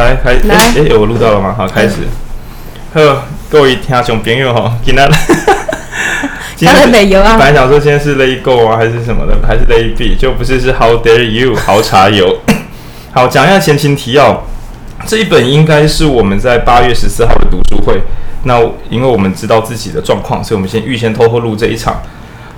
来开始。哎哎，我录到了吗？好，开始。呵，各位听众朋友吼，今天 今天没有啊。本来想说今天是 It Go 啊，还是什么的，还是 Lay Be，就不是是 How Dare You 好茶油。好，讲一下前情提要。这一本应该是我们在八月十四号的读书会。那因为我们知道自己的状况，所以我们先预先偷偷录这一场。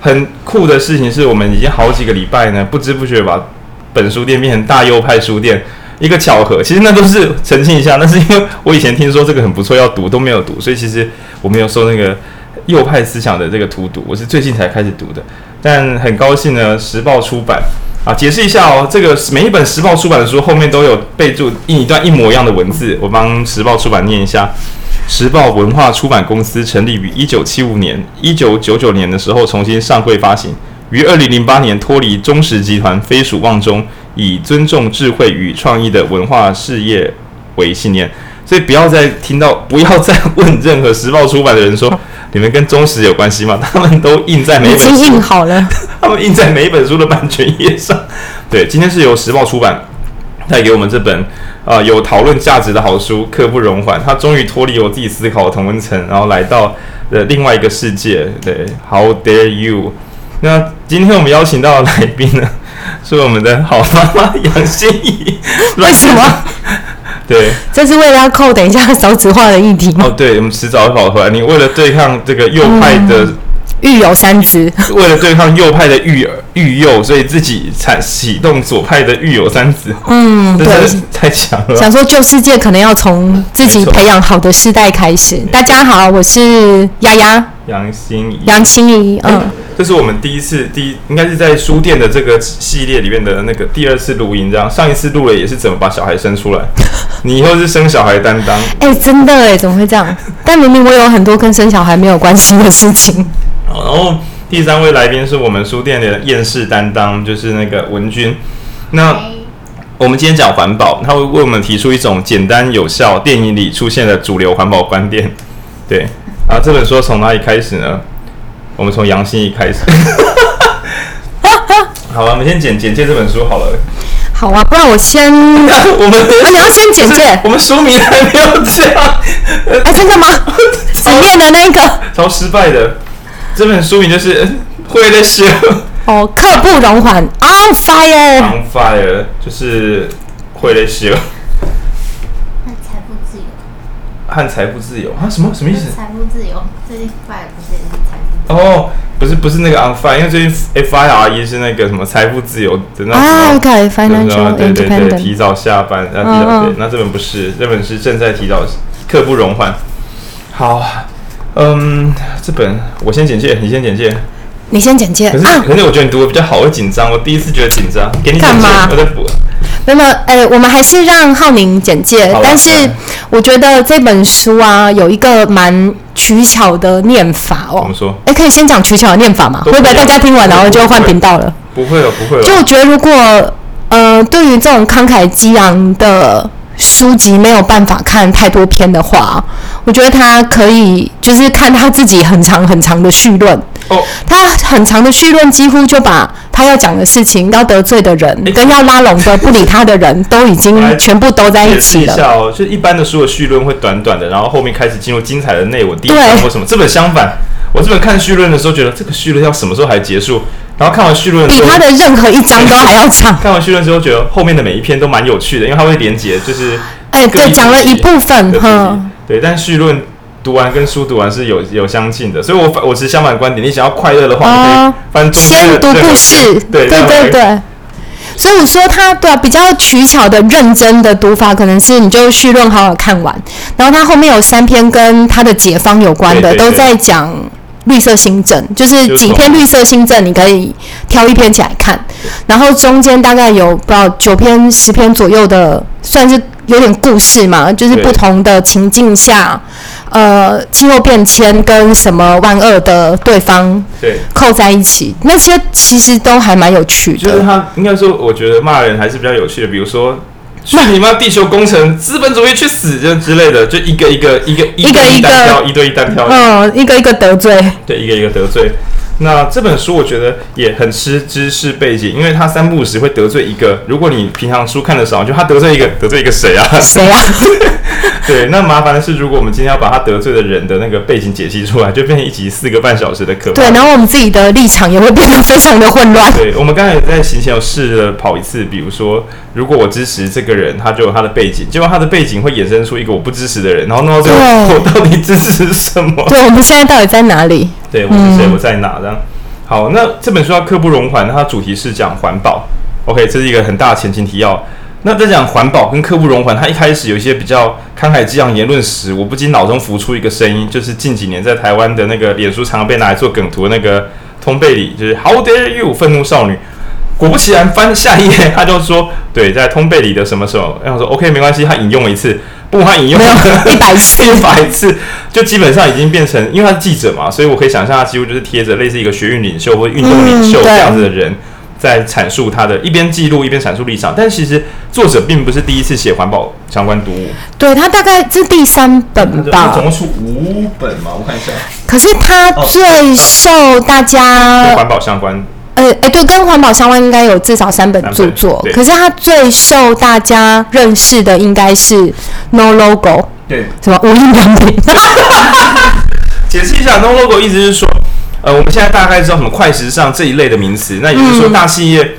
很酷的事情是我们已经好几个礼拜呢，不知不觉把本书店变成大右派书店。一个巧合，其实那都是澄清一下，那是因为我以前听说这个很不错，要读都没有读，所以其实我没有受那个右派思想的这个荼毒，我是最近才开始读的。但很高兴呢，时报出版啊，解释一下哦，这个每一本时报出版的书后面都有备注印一段一模一样的文字，我帮时报出版念一下：时报文化出版公司成立于一九七五年，一九九九年的时候重新上柜发行，于二零零八年脱离中时集团，飞属望中。以尊重智慧与创意的文化事业为信念，所以不要再听到，不要再问任何时报出版的人说，你们跟中时有关系吗？他们都印在每本书，印好了，他们印在每一本书的版权页上。对，今天是由时报出版带给我们这本啊、呃、有讨论价值的好书《刻不容缓》，他终于脱离我自己思考的同温层，然后来到了另外一个世界。对，How dare you？那今天我们邀请到的来宾呢？是我们的好妈妈杨心怡，为什么？对，这是为了要扣等一下少子化的议题吗？哦，对，我们迟早会跑回来。你为了对抗这个右派的育有三子，为了对抗右派的育儿育幼，所以自己才启动左派的育有三子。嗯，对，太强了。想说旧世界，可能要从自己培养好的世代开始。大家好，我是丫丫杨心怡，杨心怡，嗯。这是我们第一次，第一应该是在书店的这个系列里面的那个第二次录音，这样上一次录了也是怎么把小孩生出来，你以后是生小孩担当。哎、欸，真的哎，怎么会这样？但明明我有很多跟生小孩没有关系的事情。好，然后第三位来宾是我们书店的厌世担当，就是那个文君。那我们今天讲环保，他会为我们提出一种简单有效、电影里出现的主流环保观点。对，然后这本书从哪里开始呢？我们从杨心怡开始，好了，我们先简简介这本书好了。好啊，不然我先，我们啊，你要先简介，我们书名还没有讲。哎，真的吗？里面的那个超失败的，这本书名就是会的是哦，刻不容缓，On Fire，On Fire，就是会的是。和财富自由啊？什么什么意思？财富自由，最近 fire 不是也是财富？哦，不是不是那个 on fire，因为最近 f i r e 是那个什么财富自由的那种。啊，OK，financial 对对对，提早下班，提早对，那这本不是，这本是正在提早，刻不容缓。好，嗯，这本我先简介，你先简介。你先简介。可是可是我觉得你读的比较好，我紧张。我第一次觉得紧张，给你简介，我在补。那么，哎、欸，我们还是让浩宁简介。但是，我觉得这本书啊，有一个蛮取巧的念法哦。怎么说？哎、欸，可以先讲取巧的念法吗？会不会大家听完然后就换频道了？不会了，不会了。就我觉得，如果呃，对于这种慷慨激昂的书籍没有办法看太多篇的话，我觉得他可以就是看他自己很长很长的序论。哦，他很长的序论几乎就把他要讲的事情、要得罪的人跟要拉拢的不理他的人都已经全部都在一起了。哦，就一般的书的序论会短短的，然后后面开始进入精彩的内文。第一章或什么？这本相反，我这本看序论的时候觉得这个序论要什么时候还结束？然后看完序论比他的任何一章都还要长。看完序论之后，觉得后面的每一篇都蛮有趣的，因为它会连结，就是哎，对，讲了一部分哈。对，但序论。读完跟书读完是有有相近的，所以我我持相反观点。你想要快乐的话，你可以翻中间先读故事，对对对对。所以我说他对啊，比较取巧的认真的读法，可能是你就序论好好看完，然后他后面有三篇跟他的解方有关的，都在讲绿色新政，就是几篇绿色新政，你可以挑一篇起来看，然后中间大概有不知道九篇十篇左右的，算是有点故事嘛，就是不同的情境下。呃，气候变迁跟什么万恶的对方对扣在一起，那些其实都还蛮有趣的。就是他应该说，我觉得骂人还是比较有趣的。比如说，去你妈地球工程，资本主义去死，这之类的，就一个一个一个一个一个一对一单挑，嗯，一个一个得罪，对，一个一个得罪。那这本书我觉得也很吃知识背景，因为他三不五时会得罪一个。如果你平常书看的少，就他得罪一个，得罪一个谁啊？谁啊？对，那麻烦的是，如果我们今天要把他得罪的人的那个背景解析出来，就变成一集四个半小时的课。对，然后我们自己的立场也会变得非常的混乱。对，我们刚才在行前有试着跑一次，比如说，如果我支持这个人，他就有他的背景，结果他的背景会衍生出一个我不支持的人，然后弄到最后，我到底支持什么？对，我们现在到底在哪里？对，我是谁？我在哪？这样。好，那这本书叫刻不容缓，它主题是讲环保。OK，这是一个很大的前情提要。那在讲环保跟刻不容缓，它一开始有一些比较慷慨激昂言论时，我不禁脑中浮出一个声音，就是近几年在台湾的那个脸书常常被拿来做梗图的那个通贝里，就是 How dare you，愤怒少女。果不其然，翻下一页，他就说，对，在通贝里的什么时候？然后说 OK，没关系，他引用了一次。不，他引用了 一百次，一百次，就基本上已经变成，因为他是记者嘛，所以我可以想象他几乎就是贴着类似一个学运领袖或运动领袖这样子的人，在阐述他的一边记录一边阐述立场。但其实作者并不是第一次写环保相关读物，对，他大概是第三本吧，总共出五本嘛，我看一下。可是他最受大家环保相关。呃，哎、欸，对，跟环保相关应该有至少三本著作，可是他最受大家认识的应该是 No Logo，对，什么无印良品。解释一下，No Logo 意思是说，呃，我们现在大概知道什么快时尚这一类的名词，那也就是说大企业，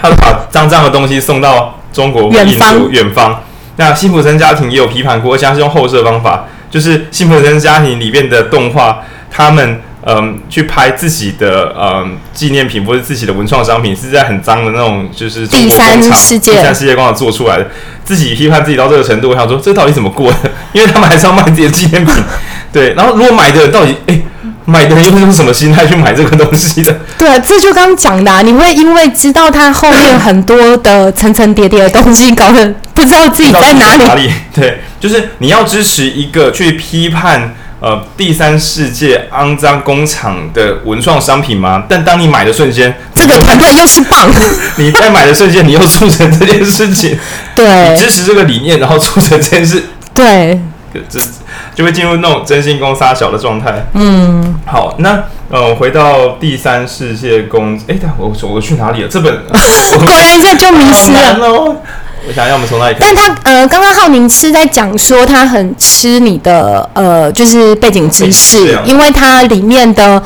他把脏脏的东西送到中国远方，远方。那辛普森家庭也有批判过，而且是用后设方法，就是辛普森家庭里面的动画，他们。嗯，去拍自己的嗯纪念品或者自己的文创商品，是在很脏的那种，就是第三世界、第三世界工厂做出来的。自己批判自己到这个程度，我想说，这到底怎么过的？因为他们还是要卖自己的纪念品，对。然后，如果买的人到底，哎、欸，买的人又是用什么心态去买这个东西的？对，这就刚刚讲的、啊，你会因为知道它后面很多的层层叠叠的东西，搞得不知道自己在哪里。哪里？对，就是你要支持一个去批判。呃，第三世界肮脏工厂的文创商品吗？但当你买的瞬间，这个团队又是棒。你在买的瞬间，你又促成这件事情。对，你支持这个理念，然后促成这件事。对，这就会进入那种真心公杀小的状态。嗯，好，那呃，回到第三世界工，哎，但我我去哪里了？这本 果然一下就迷失了。我想要我们从那里？但他呃，刚刚浩宁是在讲说他很吃你的呃，就是背景知识，因为它里面的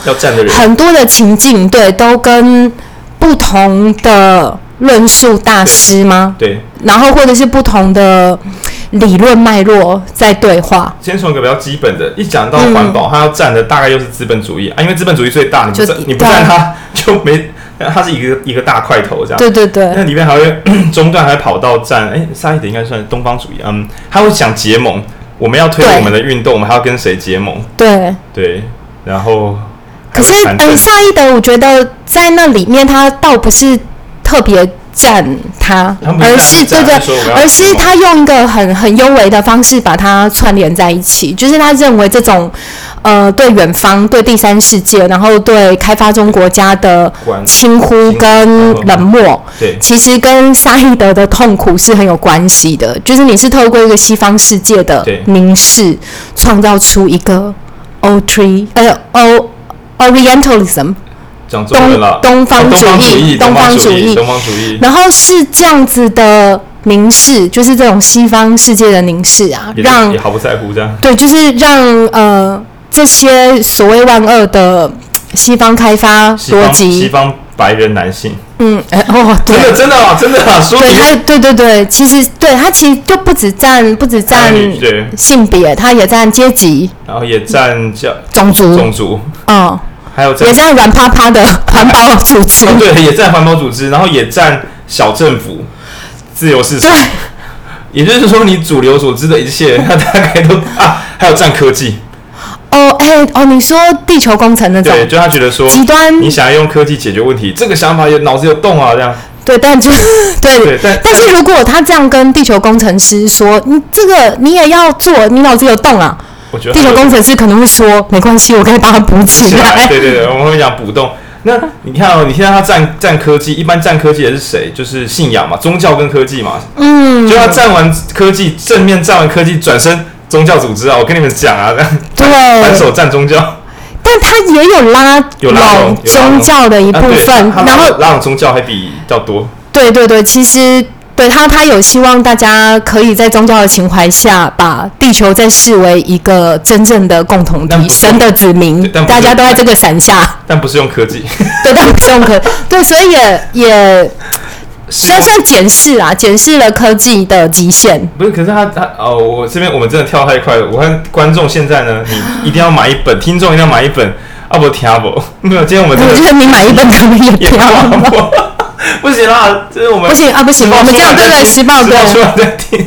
很多的情境，对，都跟不同的论述大师吗？对，然后或者是不同的理论脉络在对话。先从一个比较基本的，一讲到环保，他、嗯、要站的大概又是资本主义啊，因为资本主义最大，你不站，你不站他就没。它是一个一个大块头这样，对对对。那里面还会 中段还跑到站，哎，沙溢德应该算东方主义，嗯，他会想结盟，我们要推我们的运动，我们还要跟谁结盟？对对，然后可是，嗯，沙溢德，我觉得在那里面他倒不是特别站他，而是对对，而是他用一个很很优微的方式把它串联在一起，就是他认为这种。呃，对远方，对第三世界，然后对开发中国家的轻忽跟冷漠，对，其实跟沙伊德的痛苦是很有关系的。就是你是透过一个西方世界的凝视，创造出一个 O tree 呃 O Orientalism 东东方主义，东方主义，东方主义，然后是这样子的凝视，就是这种西方世界的凝视啊，让也毫不在乎这样，对，就是让呃。这些所谓万恶的西方开发逻辑，西方白人男性，嗯，哎哦，对，真的真的啊，真的啊，说对他，对对对，其实对他其实就不止占不止占性别，他也占阶级，然后也占叫种族。种族，嗯，还有也占软趴趴的 环保组织，哦，对，也占环保组织，然后也占小政府、自由市场，对，也就是说，你主流所知的一切，他大概都啊，还有占科技。哦，哎、欸，哦，你说地球工程那种，对，就他觉得说极端，你想要用科技解决问题，这个想法有脑子有洞啊，这样。对，但就 对，对，但但是如果他这样跟地球工程师说，你这个你也要做，你脑子有洞啊？我觉得地球工程师可能会说，没关系，我可以把它补起来。对对对，我们会讲补洞。那你看哦，你现在他占占科技，一般占科技的是谁？就是信仰嘛，宗教跟科技嘛。嗯，就他占完科技，正面占完科技，转身。宗教组织啊，我跟你们讲啊，对，反手占宗教。但他也有拉拢宗教的一部分，啊、然后拉拢宗教还比较多。对对对，其实对他他有希望大家可以在宗教的情怀下，把地球再视为一个真正的共同体，神的子民，大家都在这个伞下。但不是用科技，对，但不是用科，对，所以也也。算算检视啊，检视了科技的极限。不是，可是他他哦，我这边我们真的跳太快了。我看观众现在呢，你一定要买一本，听众一定要买一本。啊不听不，没有，今天我们真的。我觉得你买一本可能也跳不。不行啦，这是我们不行啊，不行，我们这样对对，时报对。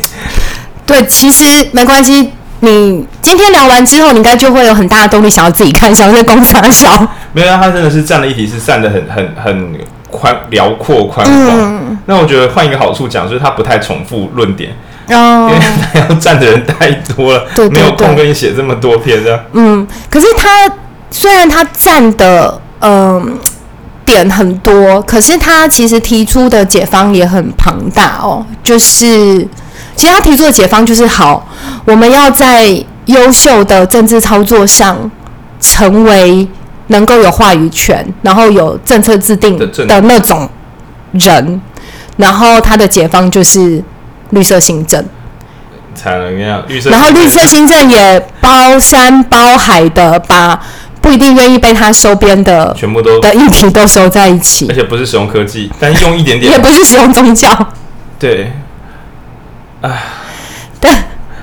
对，其实没关系。你今天聊完之后，你应该就会有很大的动力想要自己看，想要在公司小。没有，他真的是占了一题，是占的很很很。宽辽阔宽广，那我觉得换一个好处讲，就是他不太重复论点，哦，因为他要站的人太多了，对，没有空跟你写这么多篇的。嗯，可是他虽然他站的嗯点很多，可是他其实提出的解方也很庞大哦。就是其实他提出的解方就是好，我们要在优秀的政治操作上成为。能够有话语权，然后有政策制定的那种人，然后他的解方就是绿色新政，才能要。绿色，然后绿色新政也包山包海的把不一定愿意被他收编的全部都的议题都收在一起，而且不是使用科技，但用一点点，也不是使用宗教。对，哎。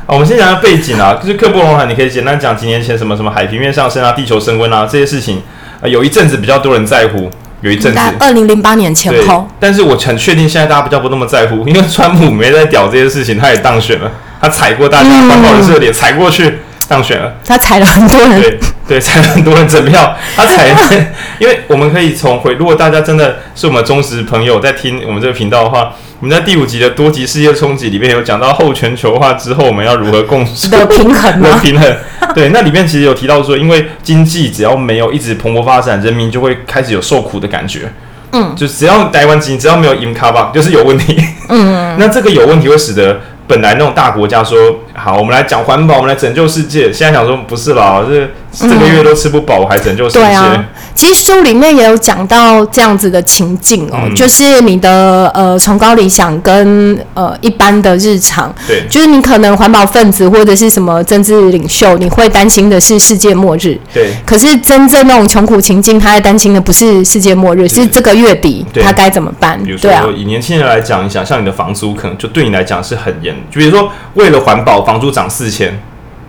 哦、我们先讲下背景啊，就是克布隆海，你可以简单讲几年前什么什么海平面上升啊、地球升温啊这些事情，呃，有一阵子比较多人在乎，有一阵子，二零零八年前后。但是我很确定现在大家比较不那么在乎，因为川普没在屌这些事情，他也当选了，他踩过大家环保人士的脸，踩过去当选了，他踩了很多人，对对，踩了很多人整票，他踩，因为我们可以从回，如果大家真的是我们忠实朋友在听我们这个频道的话。我们在第五集的多极世界冲击里面有讲到后全球化之后我们要如何共处的平衡的平衡。对，那里面其实有提到说，因为经济只要没有一直蓬勃发展，人民就会开始有受苦的感觉。嗯，就只要台湾经济只要没有 in cover 就是有问题。嗯，那这个有问题会使得。本来那种大国家说好，我们来讲环保，我们来拯救世界。现在想说不是啦，这这个月都吃不饱，我还拯救世界。嗯、对啊，其实书里面也有讲到这样子的情境哦，嗯、就是你的呃崇高理想跟呃一般的日常，对，就是你可能环保分子或者是什么政治领袖，你会担心的是世界末日，对。可是真正那种穷苦情境，他在担心的不是世界末日，是，是这个月底他该怎么办？比如说，以年轻人来讲，你想像你的房租，可能就对你来讲是很严。就比如说，为了环保，房租涨四千，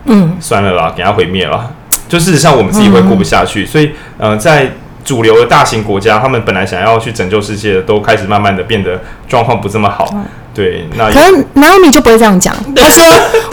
嗯，算了啦，给它毁灭了。就事实上，我们自己会过不下去。嗯、所以，呃，在主流的大型国家，他们本来想要去拯救世界，都开始慢慢的变得状况不这么好。嗯、对，那可能 Naomi 就不会这样讲。他说，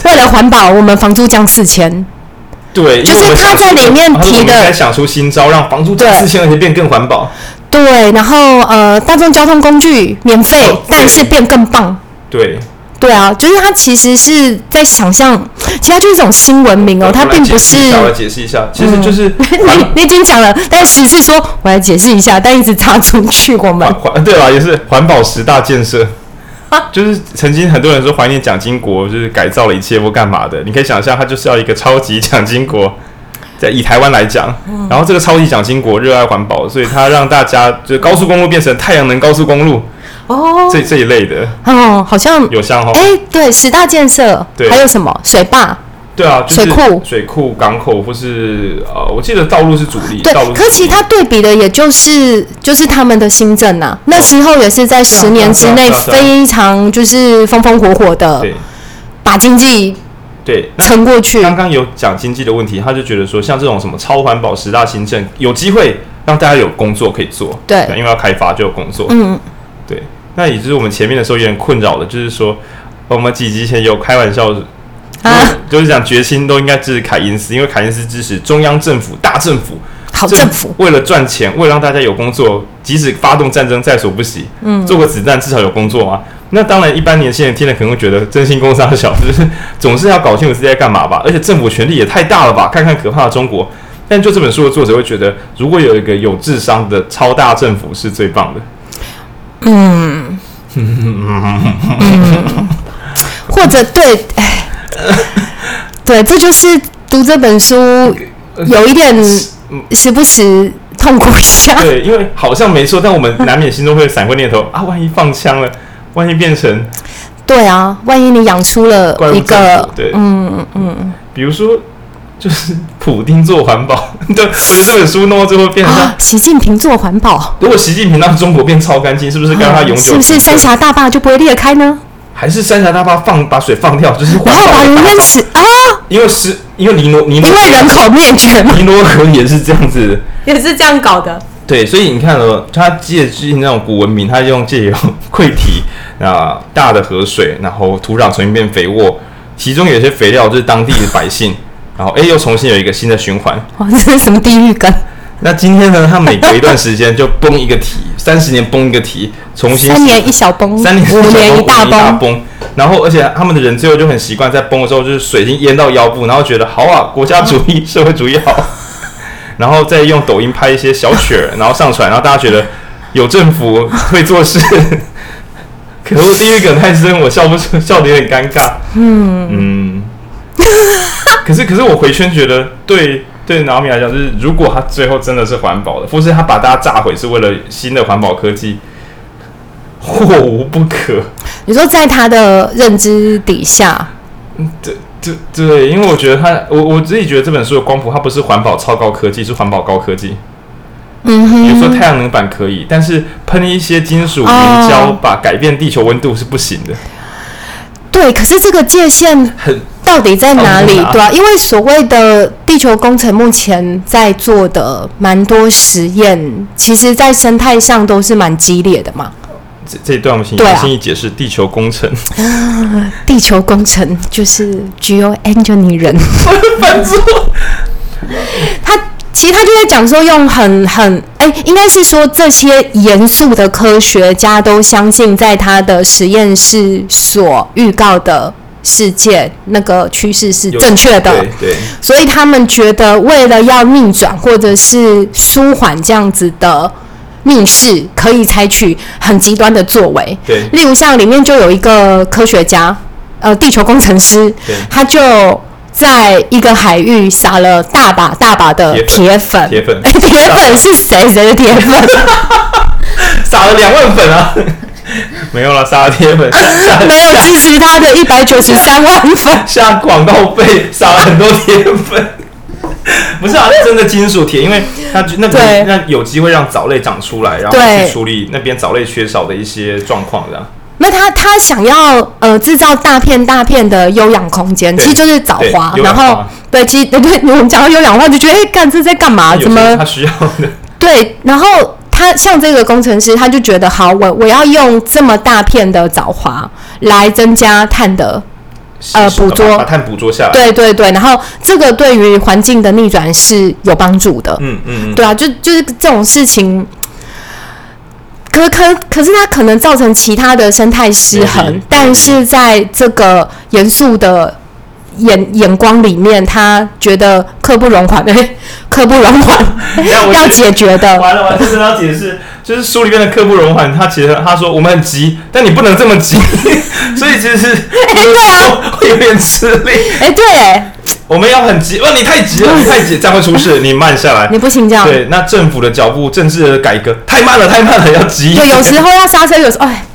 为了环保，我们房租降四千。对，就是他在里面提的，想出新招，让房租降四千，而且变更环保。对，然后呃，大众交通工具免费，哦、但是变更棒。对。对啊，就是他其实是在想象，其实他就是一种新文明哦，他并不是。我来解释一下，其实就是、嗯、你你已经讲了，但是是说我来解释一下，但一直插出去我们。环对啊，也是环保十大建设，就是曾经很多人说怀念蒋经国，就是改造了一切或干嘛的。你可以想象，他就是要一个超级蒋经国，在以台湾来讲，然后这个超级蒋经国热爱环保，所以他让大家就是高速公路变成太阳能高速公路。哦，这这一类的哦，好像有像哦。哎，对，十大建设，对，还有什么水坝？对啊，水库、水库、港口，或是呃，我记得道路是主力。对，可其他对比的，也就是就是他们的新政呐。那时候也是在十年之内非常就是风风火火的，把经济对撑过去。刚刚有讲经济的问题，他就觉得说，像这种什么超环保十大新政，有机会让大家有工作可以做。对，因为要开发就有工作。嗯，对。那也就是我们前面的时候有点困扰的，就是说，我们几集前有开玩笑，啊，就是讲决心都应该支持凯因斯，因为凯因斯支持中央政府、大政府、好政府，为了赚钱，为了让大家有工作，即使发动战争在所不惜，嗯，做个子弹至少有工作嘛。那当然，一般年轻人听了可能会觉得真心工商小，就是总是要搞清楚自己在干嘛吧。而且政府权力也太大了吧？看看可怕的中国。但就这本书的作者会觉得，如果有一个有智商的超大政府是最棒的。嗯，嗯，或者对，对，这就是读这本书有一点时不时痛苦一下。对，因为好像没错，但我们难免心中会闪过念头啊，万一放枪了，万一变成……对啊，万一你养出了一个……对，嗯嗯嗯，比如说。就是普丁做环保，对，所以这本书弄到最后变成像习近平做环保。如果习近平让中国变超干净，是不是该让他永久？是不是三峡大坝就不会裂开呢？还是三峡大坝放把水放掉，就是然后把人淹死啊？因为是，因为尼罗尼罗，因为人口灭绝嘛。尼罗河也是这样子，也是这样搞的。对，所以你看哦，他借据那种古文明，他用借由溃堤 啊大的河水，然后土壤重新变肥沃，其中有些肥料就是当地的百姓。然后，哎，又重新有一个新的循环。哇，这是什么地狱梗？那今天呢？他每隔一段时间就崩一个题，三十年崩一个题，重新三年一小崩，三年五年一大崩。然后，而且他们的人最后就很习惯，在崩的时候就是水已经淹到腰部，然后觉得好啊，国家主义、社会主义好。然后再用抖音拍一些小曲儿，然后上传，然后大家觉得有政府会做事。可是地狱梗太深，我笑不出，笑得有点尴尬。嗯嗯。可是，可是我回圈觉得对，对对，脑米来讲，就是如果他最后真的是环保的，或是他把大家炸毁是为了新的环保科技，或无不可。你说在他的认知底下，嗯，对对对，因为我觉得他，我我自己觉得这本书的光谱，它不是环保超高科技，是环保高科技。嗯哼，比如说太阳能板可以，但是喷一些金属凝胶，把改变地球温度是不行的。对，可是这个界限很。到底在哪里？对啊，因为所谓的地球工程，目前在做的蛮多实验，其实，在生态上都是蛮激烈的嘛。这这一段我们请心怡解释地球工程。啊，地球工程就是 Geo Engineering。他其实他就在讲说，用很很哎，应该是说这些严肃的科学家都相信，在他的实验室所预告的。世界那个趋势是正确的，对，对，所以他们觉得为了要逆转或者是舒缓这样子的逆势，可以采取很极端的作为。对，例如像里面就有一个科学家，呃，地球工程师，他就在一个海域撒了大把大把的铁粉，铁粉，铁粉，铁粉是谁？谁的铁粉？撒了两万粉啊！没有了，撒了铁粉，没有支持他的一百九十三万粉，下广告费撒了很多铁粉，不是啊，真的金属铁，因为它那边那有机会让藻类长出来，然后去处理那边藻类缺少的一些状况，这样。那他他想要呃制造大片大片的优氧空间，其实就是藻花，然后对，其实对对，我们讲到优养的话，就觉得哎，干这在干嘛？怎么他需要的？对，然后。他像这个工程师，他就觉得好，我我要用这么大片的藻华来增加碳的呃捕捉，把碳捕捉下来。对对对，然后这个对于环境的逆转是有帮助的。嗯嗯嗯，对啊，就就是这种事情，可可可是它可能造成其他的生态失衡，但是在这个严肃的。眼眼光里面，他觉得刻不容缓，对，刻不容缓，要解决的。完了完了，真的要解释，就是书里面的刻不容缓。他其实他说我们很急，但你不能这么急，所以其实是哎对啊，会有点吃力。哎对，我们要很急，哇你太急了，你太急，这样会出事，你慢下来，你不行这样。对，那政府的脚步，政治的改革太慢了，太慢了，要急。对，有时候要刹车，有时候哎。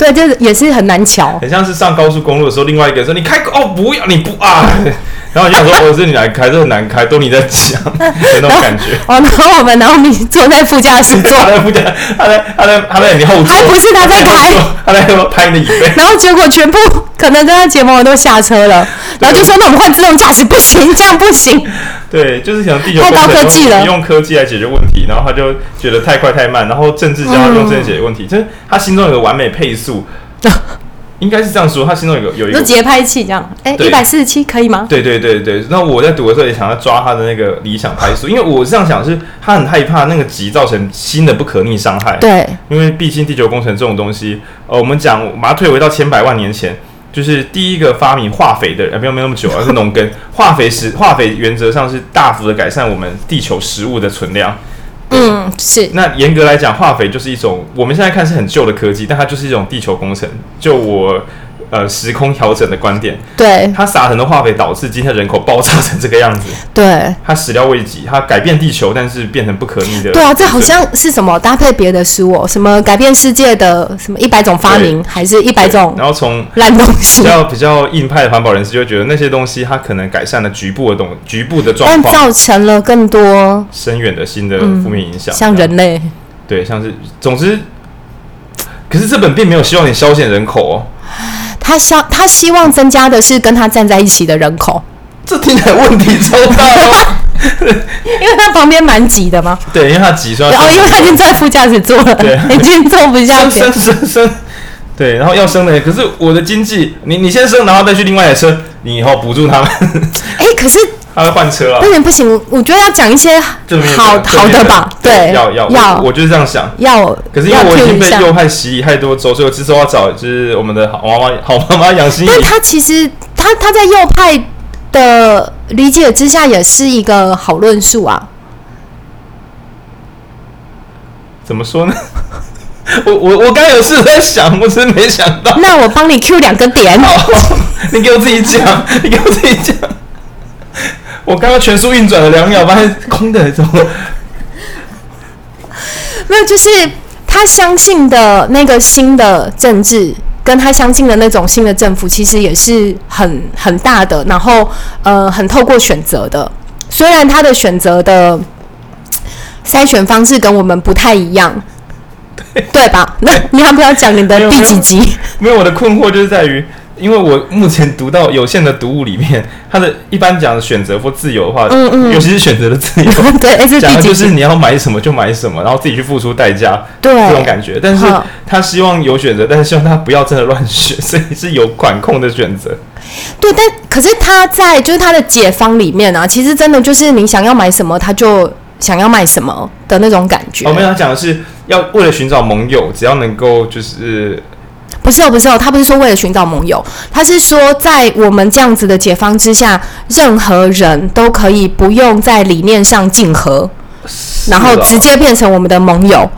对，就是也是很难瞧，很像是上高速公路的时候，另外一个人说你开哦，不要你不啊，然后就想说我是你来开，这很难开，都你在讲，有 那种感觉。哦，然后我们，然后你坐在副驾驶座，他在副驾，他在他在他在你后座，还不是他在开，他在拍你的椅背，然后结果全部可能跟他结盟的都下车了，然后就说那我们换自动驾驶，不行，这样不行。对，就是想地球太高科技了，用科技来解决问题，然后他就觉得太快太慢，然后政治家用政治解决问题，嗯、就是他心中有个完美配速，应该是这样说，他心中有个有一个节拍器这样，哎，一百四十七可以吗？对对对对，那我在读的时候也想要抓他的那个理想拍速，因为我是这样想，是他很害怕那个急造成新的不可逆伤害，对，因为毕竟地球工程这种东西，呃，我们讲把它退回到千百万年前。就是第一个发明化肥的人，没有没有那么久，而 是农耕。化肥是化肥，原则上是大幅的改善我们地球食物的存量。嗯，是。那严格来讲，化肥就是一种我们现在看是很旧的科技，但它就是一种地球工程。就我呃时空调整的观点。对，他撒很多化肥，导致今天人口爆炸成这个样子。对，他始料未及，他改变地球，但是变成不可逆的。对啊，这好像是什么搭配别的书哦，什么改变世界的什么一百种发明，还是一百种？然后从烂东西。比较比较硬派的环保人士就会觉得那些东西，它可能改善了局部的东局部的状况，但造成了更多深远的新的负面影响，像人类。对，像是总之。可是这本并没有希望你消减人口哦，他希他希望增加的是跟他站在一起的人口。这听起来问题超大哦，因为他旁边蛮挤的嘛。对，因为他挤，所以哦，因为他已经在副驾驶座了，对，已经坐不下去。生生生，对，然后要生的，可是我的经济，你你先生，然后再去另外一台车，你以后补助他们。哎，可是。他会换车啊？不行不行，我觉得要讲一些好好的吧。对，要要要，我就是这样想。要，可是因为我已经被右派洗礼太多周，所以我之后要找就是我们的好妈妈，好妈妈杨心怡。但他其实他他在右派的理解之下，也是一个好论述啊。怎么说呢？我我我刚有事在想，我只是没想到。那我帮你 Q 两个点。你给我自己讲，你给我自己讲。我刚刚全速运转了两秒，发现空的，怎么？没有，就是他相信的那个新的政治，跟他相信的那种新的政府，其实也是很很大的，然后呃，很透过选择的。虽然他的选择的筛选方式跟我们不太一样，对，对吧？那你要不要讲你的第几集？没有，没有，我的困惑就是在于。因为我目前读到有限的读物里面，它的一般讲的选择或自由的话，嗯嗯，尤其是选择的自由，对，讲的就是你要买什么就买什么，然后自己去付出代价，对，这种感觉。但是他希望有选择，但是希望他不要真的乱选，所以是有管控的选择。对，但可是他在就是他的解方里面啊，其实真的就是你想要买什么，他就想要卖什么的那种感觉。哦，没有，他讲的是要为了寻找盟友，只要能够就是。不是哦，不是哦，他不是说为了寻找盟友，他是说在我们这样子的解方之下，任何人都可以不用在理念上竞合。然后直接变成我们的盟友，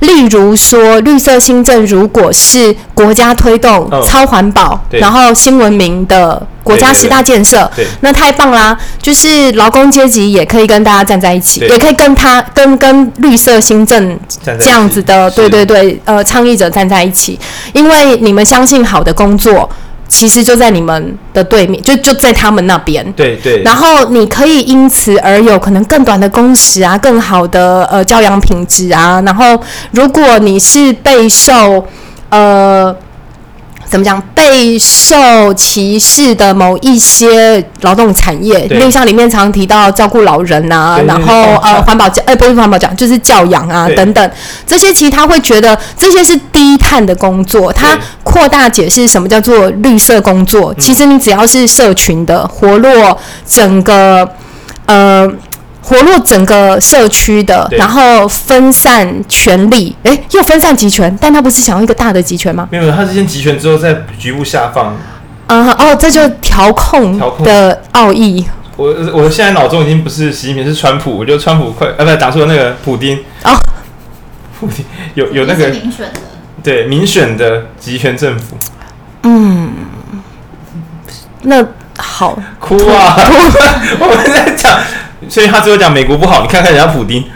例如说绿色新政，如果是国家推动超环保，然后新文明的国家十大建设，那太棒啦！就是劳工阶级也可以跟大家站在一起，也可以跟他跟跟绿色新政这样子的，对对对，呃，倡议者站在一起，因为你们相信好的工作。其实就在你们的对面，就就在他们那边。对对。然后你可以因此而有可能更短的工时啊，更好的呃教养品质啊。然后如果你是备受呃。怎么讲？备受歧视的某一些劳动产业，例如像里面常提到照顾老人啊，然后呃环保教，哎不是环保讲，就是教养啊等等，这些其实他会觉得这些是低碳的工作。他扩大解释什么叫做绿色工作，其实你只要是社群的活络，整个呃。活络整个社区的，然后分散权力，哎，又分散集权，但他不是想要一个大的集权吗？没有，他是先集权之后再局部下放。啊、uh, 哦，这就调控的奥义。我我现在脑中已经不是习近平，是川普。我觉得川普快，啊，不，打错了那个普丁。哦，普丁有有那个民选的，对民选的集权政府。嗯，那好，哭啊！哭 我们在讲。所以他只有讲美国不好，你看看人家普丁，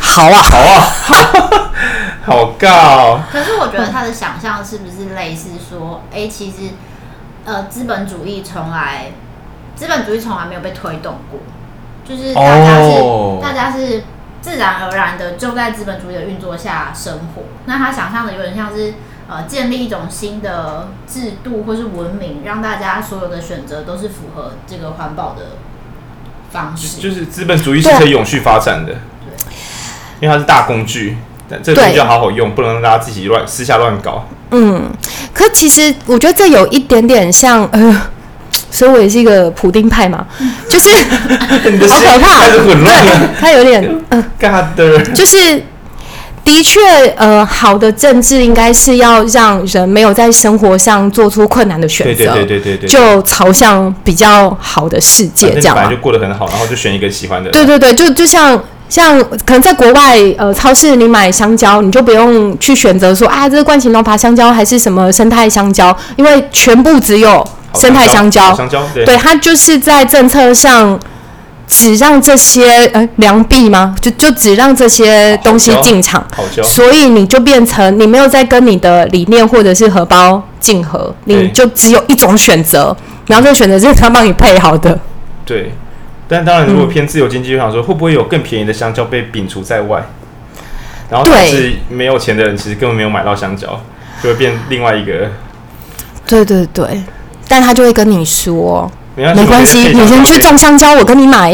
好啊，好啊，好尬。哦可是我觉得他的想象是不是类似说，哎、欸，其实呃，资本主义从来，资本主义从来没有被推动过，就是大家是、oh. 大家是自然而然的就在资本主义的运作下生活。那他想象的有点像是呃，建立一种新的制度或是文明，让大家所有的选择都是符合这个环保的。方式。就是资本主义是可以永续发展的，因为它是大工具，但这个东西要好好用，不能让大家自己乱私下乱搞。嗯，可其实我觉得这有一点点像，呃，所以我也是一个普丁派嘛，就是好可怕，开始混乱，他有点 嗯，God，就是。的确，呃，好的政治应该是要让人没有在生活上做出困难的选择，对对对对对对，就朝向比较好的世界这样。本来就过得很好，然后就选一个喜欢的。对对对，就就像像可能在国外，呃，超市你买香蕉，你就不用去选择说啊，这是冠情龙爬香蕉还是什么生态香蕉，因为全部只有生态香蕉。香蕉，对，对，它就是在政策上只让这些呃良币吗？就就只让这些东西进场，所以你就变成你没有在跟你的理念或者是荷包竞合，你就只有一种选择，然后这个选择是他帮你配好的。对。但当然，如果偏自由经济，就想说会不会有更便宜的香蕉被摒除在外，然后导致没有钱的人其实根本没有买到香蕉，就会变另外一个。对对对，但他就会跟你说，没关系，你先去种香蕉，我跟你买。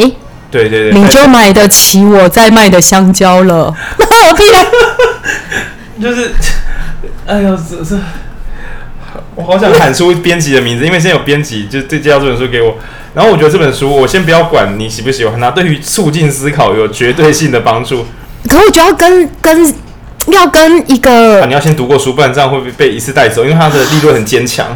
对对对，你就买得起我在卖的香蕉了。我屁啊！就是，哎呦，这这。我好想喊出编辑的名字，因为现在有编辑就介绍这本书给我。然后我觉得这本书，我先不要管你喜不喜欢它，对于促进思考有绝对性的帮助。可我觉得要跟跟要跟一个、啊，你要先读过书，不然这样会不会被一次带走？因为它的立论很坚强。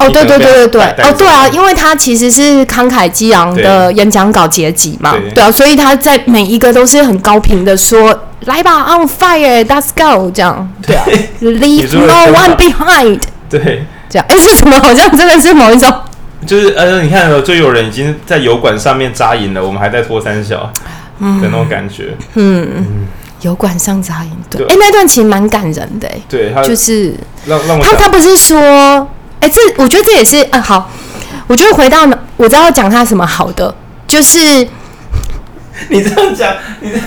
哦，对对对对对，哦对啊，因为他其实是慷慨激昂的演讲稿结集嘛，对，对啊，所以他在每一个都是很高频的说：“来吧，on fire，let's go。”这样。对。啊，leave no one behind。对。这样，哎，是什么？好像真的是某一种，就是呃，你看，就有人已经在油管上面扎营了，我们还在拖三小的那种感觉。嗯。嗯，油管上扎营，对，哎，那段其实蛮感人的，哎，对，就是让让我他他不是说，哎，这我觉得这也是，嗯，好，我觉得回到我知道要讲他什么好的，就是你这样讲，你这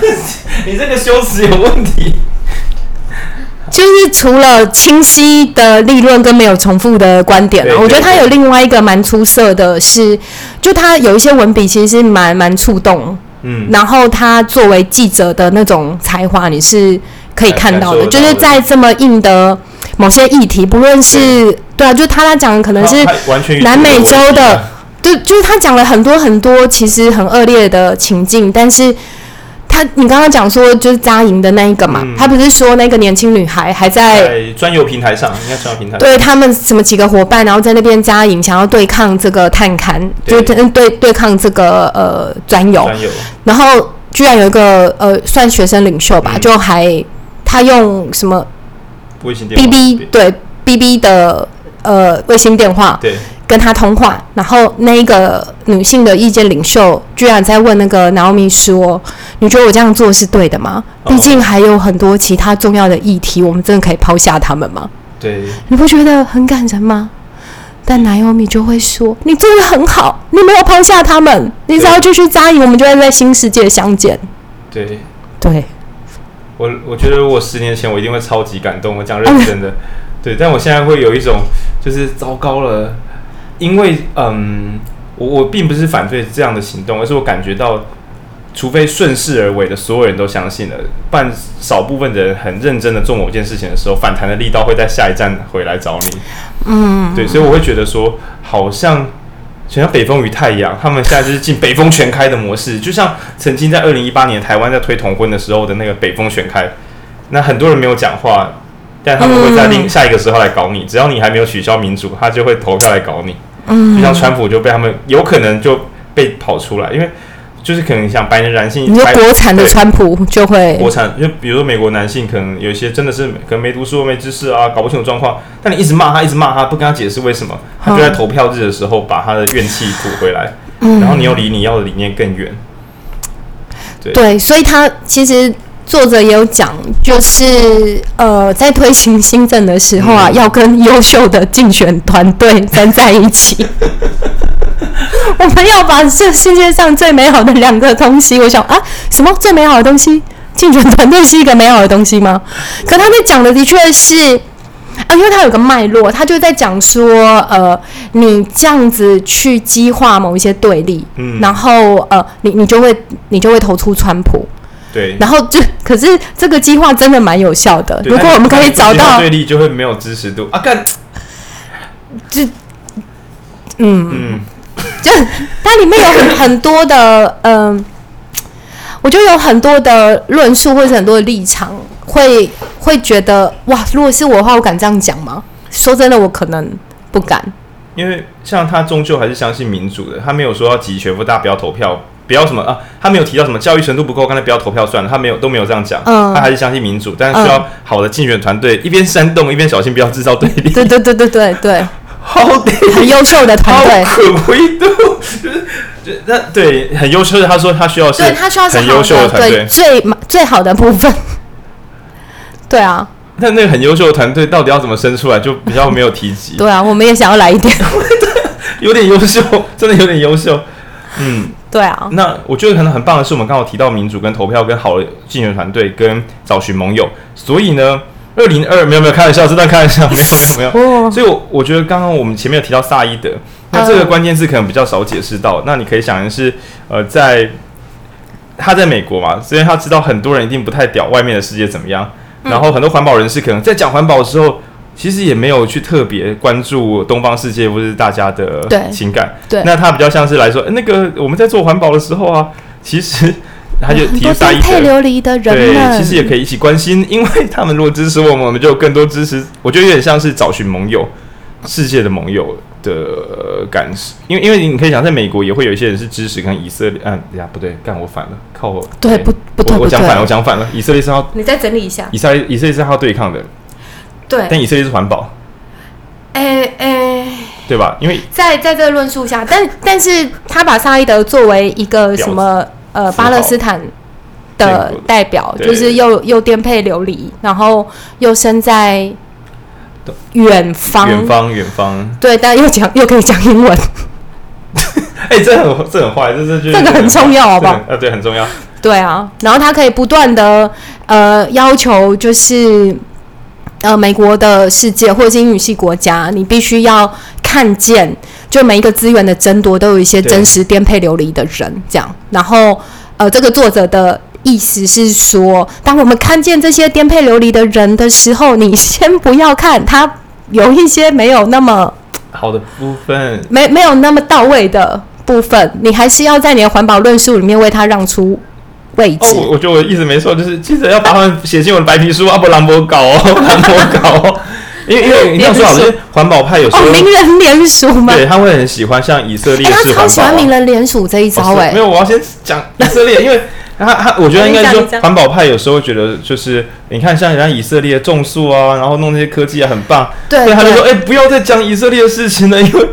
你这个修辞有问题。就是除了清晰的立论跟没有重复的观点，我觉得他有另外一个蛮出色的是，就他有一些文笔其实是蛮蛮触动，嗯，然后他作为记者的那种才华你是可以看到的，就是在这么硬的某些议题，不论是对啊，就他他讲的可能是南美洲的，对，就是他讲了很多很多其实很恶劣的情境，但是。他，你刚刚讲说就是扎营的那一个嘛，嗯、他不是说那个年轻女孩还在专有平台上，应该专有平台。对他们什么几个伙伴，然后在那边扎营，想要对抗这个探勘，就对对对抗这个呃专有。专有。然后居然有一个呃算学生领袖吧，嗯、就还他用什么卫星电话？B B 对 B B 的呃卫星电话。对。跟他通话，然后那一个女性的意见领袖居然在问那个 Naomi 说：“你觉得我这样做是对的吗？毕竟还有很多其他重要的议题，我们真的可以抛下他们吗？”对，你不觉得很感人吗？但 Naomi 就会说：“你做的很好，你没有抛下他们，你只要继续扎营，我们就会在新世界相见。”对，对，我我觉得我十年前我一定会超级感动，我讲认真的，嗯、对，但我现在会有一种就是糟糕了。因为，嗯，我我并不是反对这样的行动，而是我感觉到，除非顺势而为的所有人都相信了，半少部分的人很认真的做某件事情的时候，反弹的力道会在下一站回来找你。嗯，对，所以我会觉得说，好像，就像北风与太阳，他们现在就是进北风全开的模式，就像曾经在二零一八年台湾在推同婚的时候的那个北风全开，那很多人没有讲话，但他们会在另下一个时候来搞你，只要你还没有取消民主，他就会投票来搞你。嗯，就像川普就被他们有可能就被跑出来，因为就是可能像白人男性，你说国产的川普就会国产，就比如说美国男性可能有一些真的是可能没读书、没知识啊，搞不清楚状况，但你一直骂他，一直骂他，不跟他解释为什么，他就在投票日的时候把他的怨气吐回来，嗯，然后你又离你要的理念更远。对，对，所以他其实。作者也有讲，就是呃，在推行新政的时候啊，嗯、要跟优秀的竞选团队站在一起。我们要把这世界上最美好的两个东西，我想啊，什么最美好的东西？竞选团队是一个美好的东西吗？可他在讲的的确是啊，因为他有个脉络，他就在讲说，呃，你这样子去激化某一些对立，嗯，然后呃，你你就会你就会投出川普。对，然后就可是这个计划真的蛮有效的。如果我们可以找到对立，就会没有支持度啊！干，就嗯嗯，就它里面有很很多的嗯、呃，我觉得有很多的论述或者很多的立场，会会觉得哇，如果是我的话，我敢这样讲吗？说真的，我可能不敢，因为像他终究还是相信民主的，他没有说要集权，不大家不要投票。不要什么啊，他没有提到什么教育程度不够，刚才不要投票算了，他没有都没有这样讲，嗯，他还是相信民主，但是需要好的竞选团队，一边煽动一边小心不要制造对立。对对对对对对，很优秀的团队，可贵的，就是就那对很优秀的，他说他需要是，对他需要是很优秀的团队，最最好的部分，对啊。那那个很优秀的团队到底要怎么生出来，就比较没有提及。对啊，我们也想要来一点，有点优秀，真的有点优秀。嗯，对啊。那我觉得可能很棒的是，我们刚好提到民主跟投票跟好的竞选团队跟找寻盟友。所以呢，二零二没有没有开玩笑，这段开玩笑 没有没有没有。所以我，我我觉得刚刚我们前面有提到萨伊德，那这个关键字可能比较少解释到。那你可以想的是，呃，在他在美国嘛，所以他知道很多人一定不太屌外面的世界怎么样。然后很多环保人士可能在讲环保的时候，其实也没有去特别关注东方世界或是大家的情感。对，那他比较像是来说，那个我们在做环保的时候啊，其实他就提出一配琉璃的人，对，其实也可以一起关心，因为他们如果支持我们，我们就有更多支持。我觉得有点像是找寻盟友，世界的盟友。的感受，因为因为你可以想，在美国也会有一些人是支持跟以色列，嗯呀，不对，干我反了，靠我，对不不对，我讲反了，我讲反了，以色列是要，你再整理一下，以色列以色列是要对抗的，对，但以色列是环保，哎哎，对吧？因为在在这个论述下，但但是他把萨伊德作为一个什么呃巴勒斯坦的代表，就是又又颠沛流离，然后又生在。远方，远方，远方。对，但又讲又可以讲英文。哎、欸，这很这很坏，这这这个很重要，好不好？呃，对，很重要。对啊，然后他可以不断的呃要求，就是呃美国的世界或者是英语系国家，你必须要看见，就每一个资源的争夺都有一些真实颠沛流离的人，这样。然后呃，这个作者的。意思是说，当我们看见这些颠沛流离的人的时候，你先不要看他有一些没有那么好的部分，没没有那么到位的部分，你还是要在你的环保论述里面为他让出位置。哦，我觉得我的意思没错，就是记者要把他们写进我的白皮书，啊不然不搞哦，不然不搞哦。因为因为你要说好，就是环保派有时候、哦、名人联署嘛，对他会很喜欢像以色列式环保、啊欸，他超喜欢名人联署这一招哎、欸哦。没有，我要先讲以色列，因为。他他，我觉得应该说，环保派有时候会觉得，就是你看，像人家以色列种树啊，然后弄那些科技啊，很棒。对，所以他就说，哎、欸，不要再讲以色列的事情了，因为，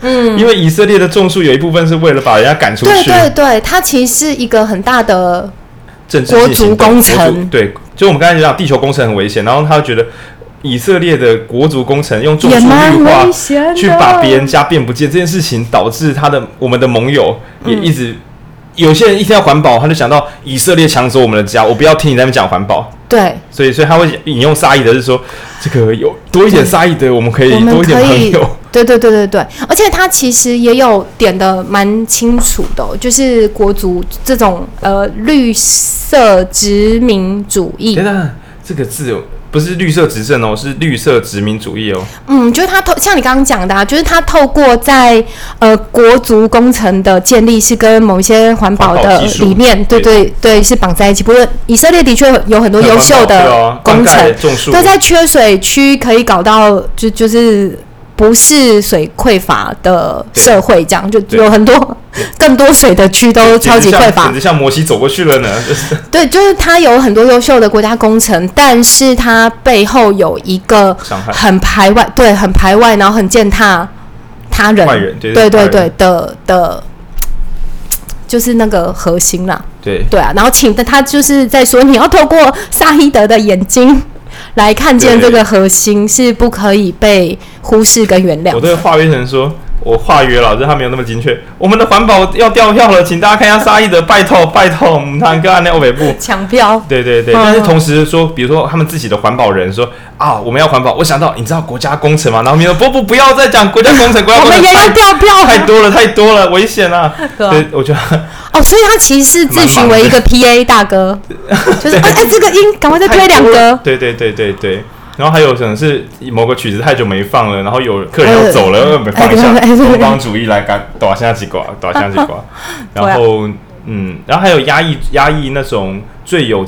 嗯，因为以色列的种树有一部分是为了把人家赶出去。对对对，它其实是一个很大的政治国足工程。对，就我们刚才讲，地球工程很危险，然后他就觉得以色列的国族工程用种树绿化去把别人家变不见这件事情，导致他的我们的盟友也一直。嗯有些人一听到环保，他就想到以色列抢走我们的家，我不要听你在那边讲环保。对，所以所以他会引用萨义德，是说这个有多一点萨义德，我们可以多一点朋友。对对对对对，而且他其实也有点的蛮清楚的，就是国族这种呃绿色殖民主义。等等，这个字有。不是绿色执政哦，是绿色殖民主义哦。嗯，就是他透，像你刚刚讲的啊，就是他透过在呃国足工程的建立，是跟某一些环保的理念，对对对，对，是绑在一起。不过以色列的确有很多优秀的工程，都在缺水区可以搞到，就就是。不是水匮乏的社会，这样就有很多 更多水的区都超级匮乏，简直像摩西走过去了呢。就 是对，就是它有很多优秀的国家工程，但是它背后有一个很排外，对，很排外，然后很践踏他人，人对对对对的的，就是那个核心啦。对对啊，然后请的他就是在说，你要透过萨伊德的眼睛。来看见这个核心是不可以被忽视跟原谅。我对华约成说。我化约了，就是他没有那么精确。我们的环保要掉票了，请大家看一下沙溢的拜托拜托，我们谈个案内欧北部抢票。对对对，嗯、但是同时说，比如说他们自己的环保人说啊，我们要环保。我想到你知道国家工程吗？然后你说不不不要再讲国家工程，国家工程我们也要掉票，太多了太多了，危险 了。对，我觉得哦，所以他其实是自诩为一个 PA 大哥，就是哎哎，这个音赶快再推两个。对对对对对。然后还有可能是某个曲子太久没放了，然后有客人要走了，呃、放一下东方主义来搞，打下几挂，打下几挂。然后 嗯，然后还有压抑压抑那种最有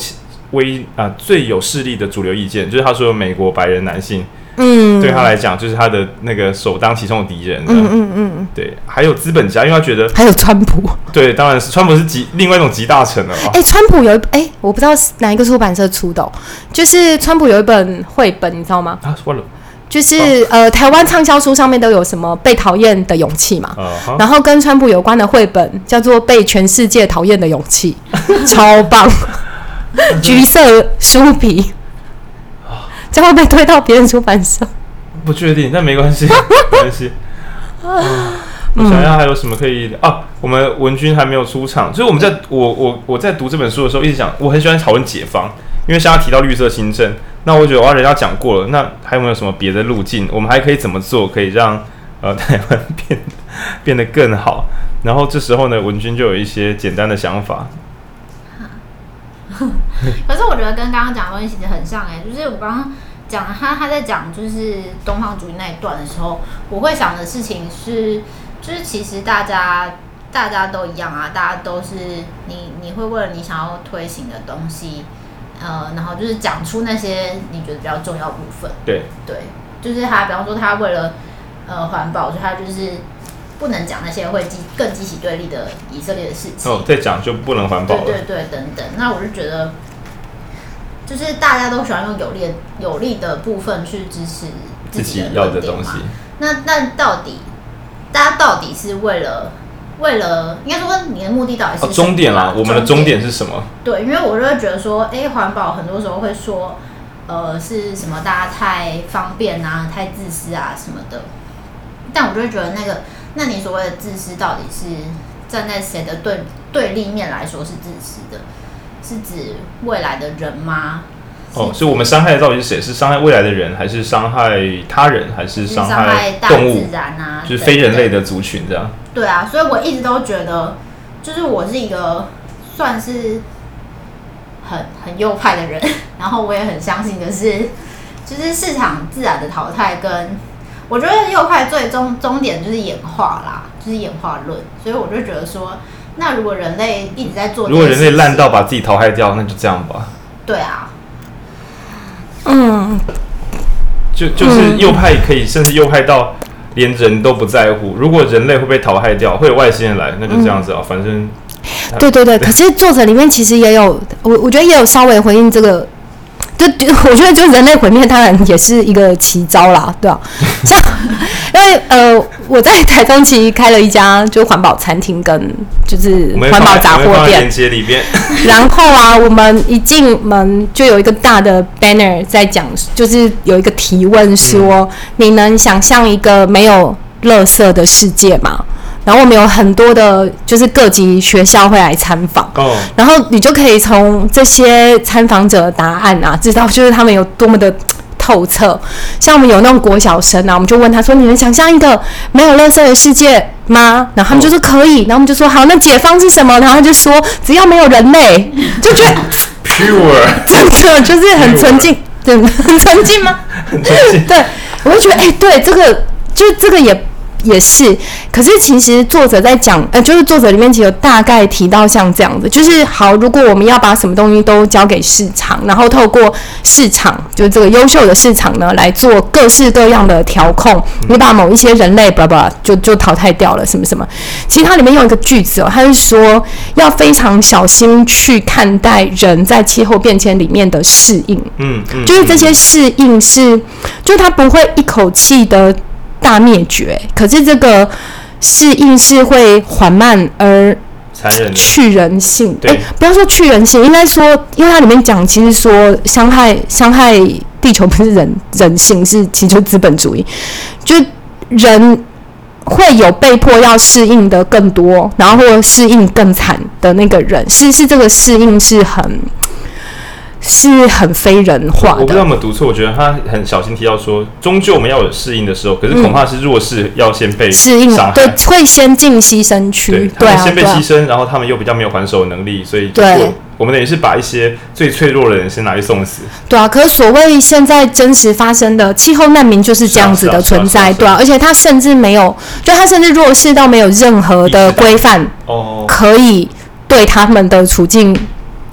威啊最有势力的主流意见，就是他说美国白人男性嗯，对他来讲就是他的那个首当其冲的敌人。嗯嗯嗯，对，还有资本家，因为他觉得还有川普，对，当然是川普是集另外一种集大成了。哎、欸，川普有一哎，我不知道是哪一个出版社出的，就是川普有一本绘本，你知道吗？啊，忘了。就是呃，台湾畅销书上面都有什么被讨厌的勇气嘛，uh huh. 然后跟川普有关的绘本叫做《被全世界讨厌的勇气》，超棒，橘色书皮，这会被推到别人出版社？不确定，但没关系，没关系。我想要还有什么可以啊？我们文君还没有出场，所以我们在我我我在读这本书的时候，一直讲我很喜欢讨论解方，因为像他提到绿色新政。那我觉得哇，人家讲过了，那还有没有什么别的路径？我们还可以怎么做，可以让呃 台湾变变得更好？然后这时候呢，文君就有一些简单的想法。可是我觉得跟刚刚讲的东西其实很像哎、欸，就是我刚刚讲他他在讲就是东方主义那一段的时候，我会想的事情是，就是其实大家大家都一样啊，大家都是你你会为了你想要推行的东西。呃，然后就是讲出那些你觉得比较重要部分。对对，就是他，比方说他为了呃环保，所以他就是不能讲那些会激更激起对立的以色列的事情。哦，再讲就不能环保了。对对对，等等。那我就觉得，就是大家都喜欢用有利有利的部分去支持自己，要的东西。那那到底大家到底是为了？为了应该说你的目的到底是？终点啦，我们的终点是什么？对，因为我就会觉得说，哎，环保很多时候会说，呃，是什么大家太方便啊，太自私啊什么的。但我就会觉得那个，那你所谓的自私，到底是站在谁的对对立面来说是自私的？是指未来的人吗？哦，所以我们伤害的到底是谁？是伤害未来的人，还是伤害他人，还是伤害动物？自然啊，就是非人类的族群这样。对啊，所以我一直都觉得，就是我是一个算是很很右派的人，然后我也很相信的是，就是市场自然的淘汰跟我觉得右派最终终点就是演化啦，就是演化论。所以我就觉得说，那如果人类一直在做，如果人类烂到把自己淘汰掉，那就这样吧。对啊。嗯，就就是右派可以，甚至右派到连人都不在乎。如果人类会被淘汰掉，会有外星人来，那就这样子啊。嗯、反正，对对对。可是作者里面其实也有，我我觉得也有稍微回应这个。就 我觉得，就人类毁灭当然也是一个奇招啦，对吧、啊？像因为呃，我在台中其实开了一家就环保餐厅跟就是环保杂货店，然后啊，我们一进门就有一个大的 banner 在讲，就是有一个提问说：嗯、你能想象一个没有垃圾的世界吗？然后我们有很多的，就是各级学校会来参访，oh. 然后你就可以从这些参访者的答案啊，知道就是他们有多么的透彻。像我们有那种国小生啊，我们就问他说：“你能想象一个没有垃圾的世界吗？”然后他们就说可以，然后我们就说：“好，那解放是什么？”然后他就说：“只要没有人类，就觉得 pure，真的就是很纯净，对，很纯净吗？很纯净。对，我就觉得，哎、欸，对，这个就这个也。也是，可是其实作者在讲，呃，就是作者里面其实有大概提到像这样的，就是好，如果我们要把什么东西都交给市场，然后透过市场，就是这个优秀的市场呢，来做各式各样的调控，你把某一些人类，巴拉巴拉，就就淘汰掉了，什么什么。其实它里面用一个句子哦，它是说要非常小心去看待人在气候变迁里面的适应，嗯，嗯，就是这些适应是，就它不会一口气的。大灭绝，可是这个适应是会缓慢而去人性。哎、欸，不要说去人性，应该说，因为它里面讲，其实说伤害伤害地球不是人人性，是其实资本主义，就人会有被迫要适应的更多，然后或者适应更惨的那个人，是是这个适应是很。是很非人化的。我，不知道有没有读错，我觉得他很小心提到说，终究我们要有适应的时候，可是恐怕是弱势要先被适应，对，会先进牺牲区，对，他们先被牺牲，然后他们又比较没有还手能力，所以对，我们等于是把一些最脆弱的人先拿去送死。对啊，可是所谓现在真实发生的气候难民就是这样子的存在，对啊，而且他甚至没有，就他甚至弱势到没有任何的规范哦，可以对他们的处境。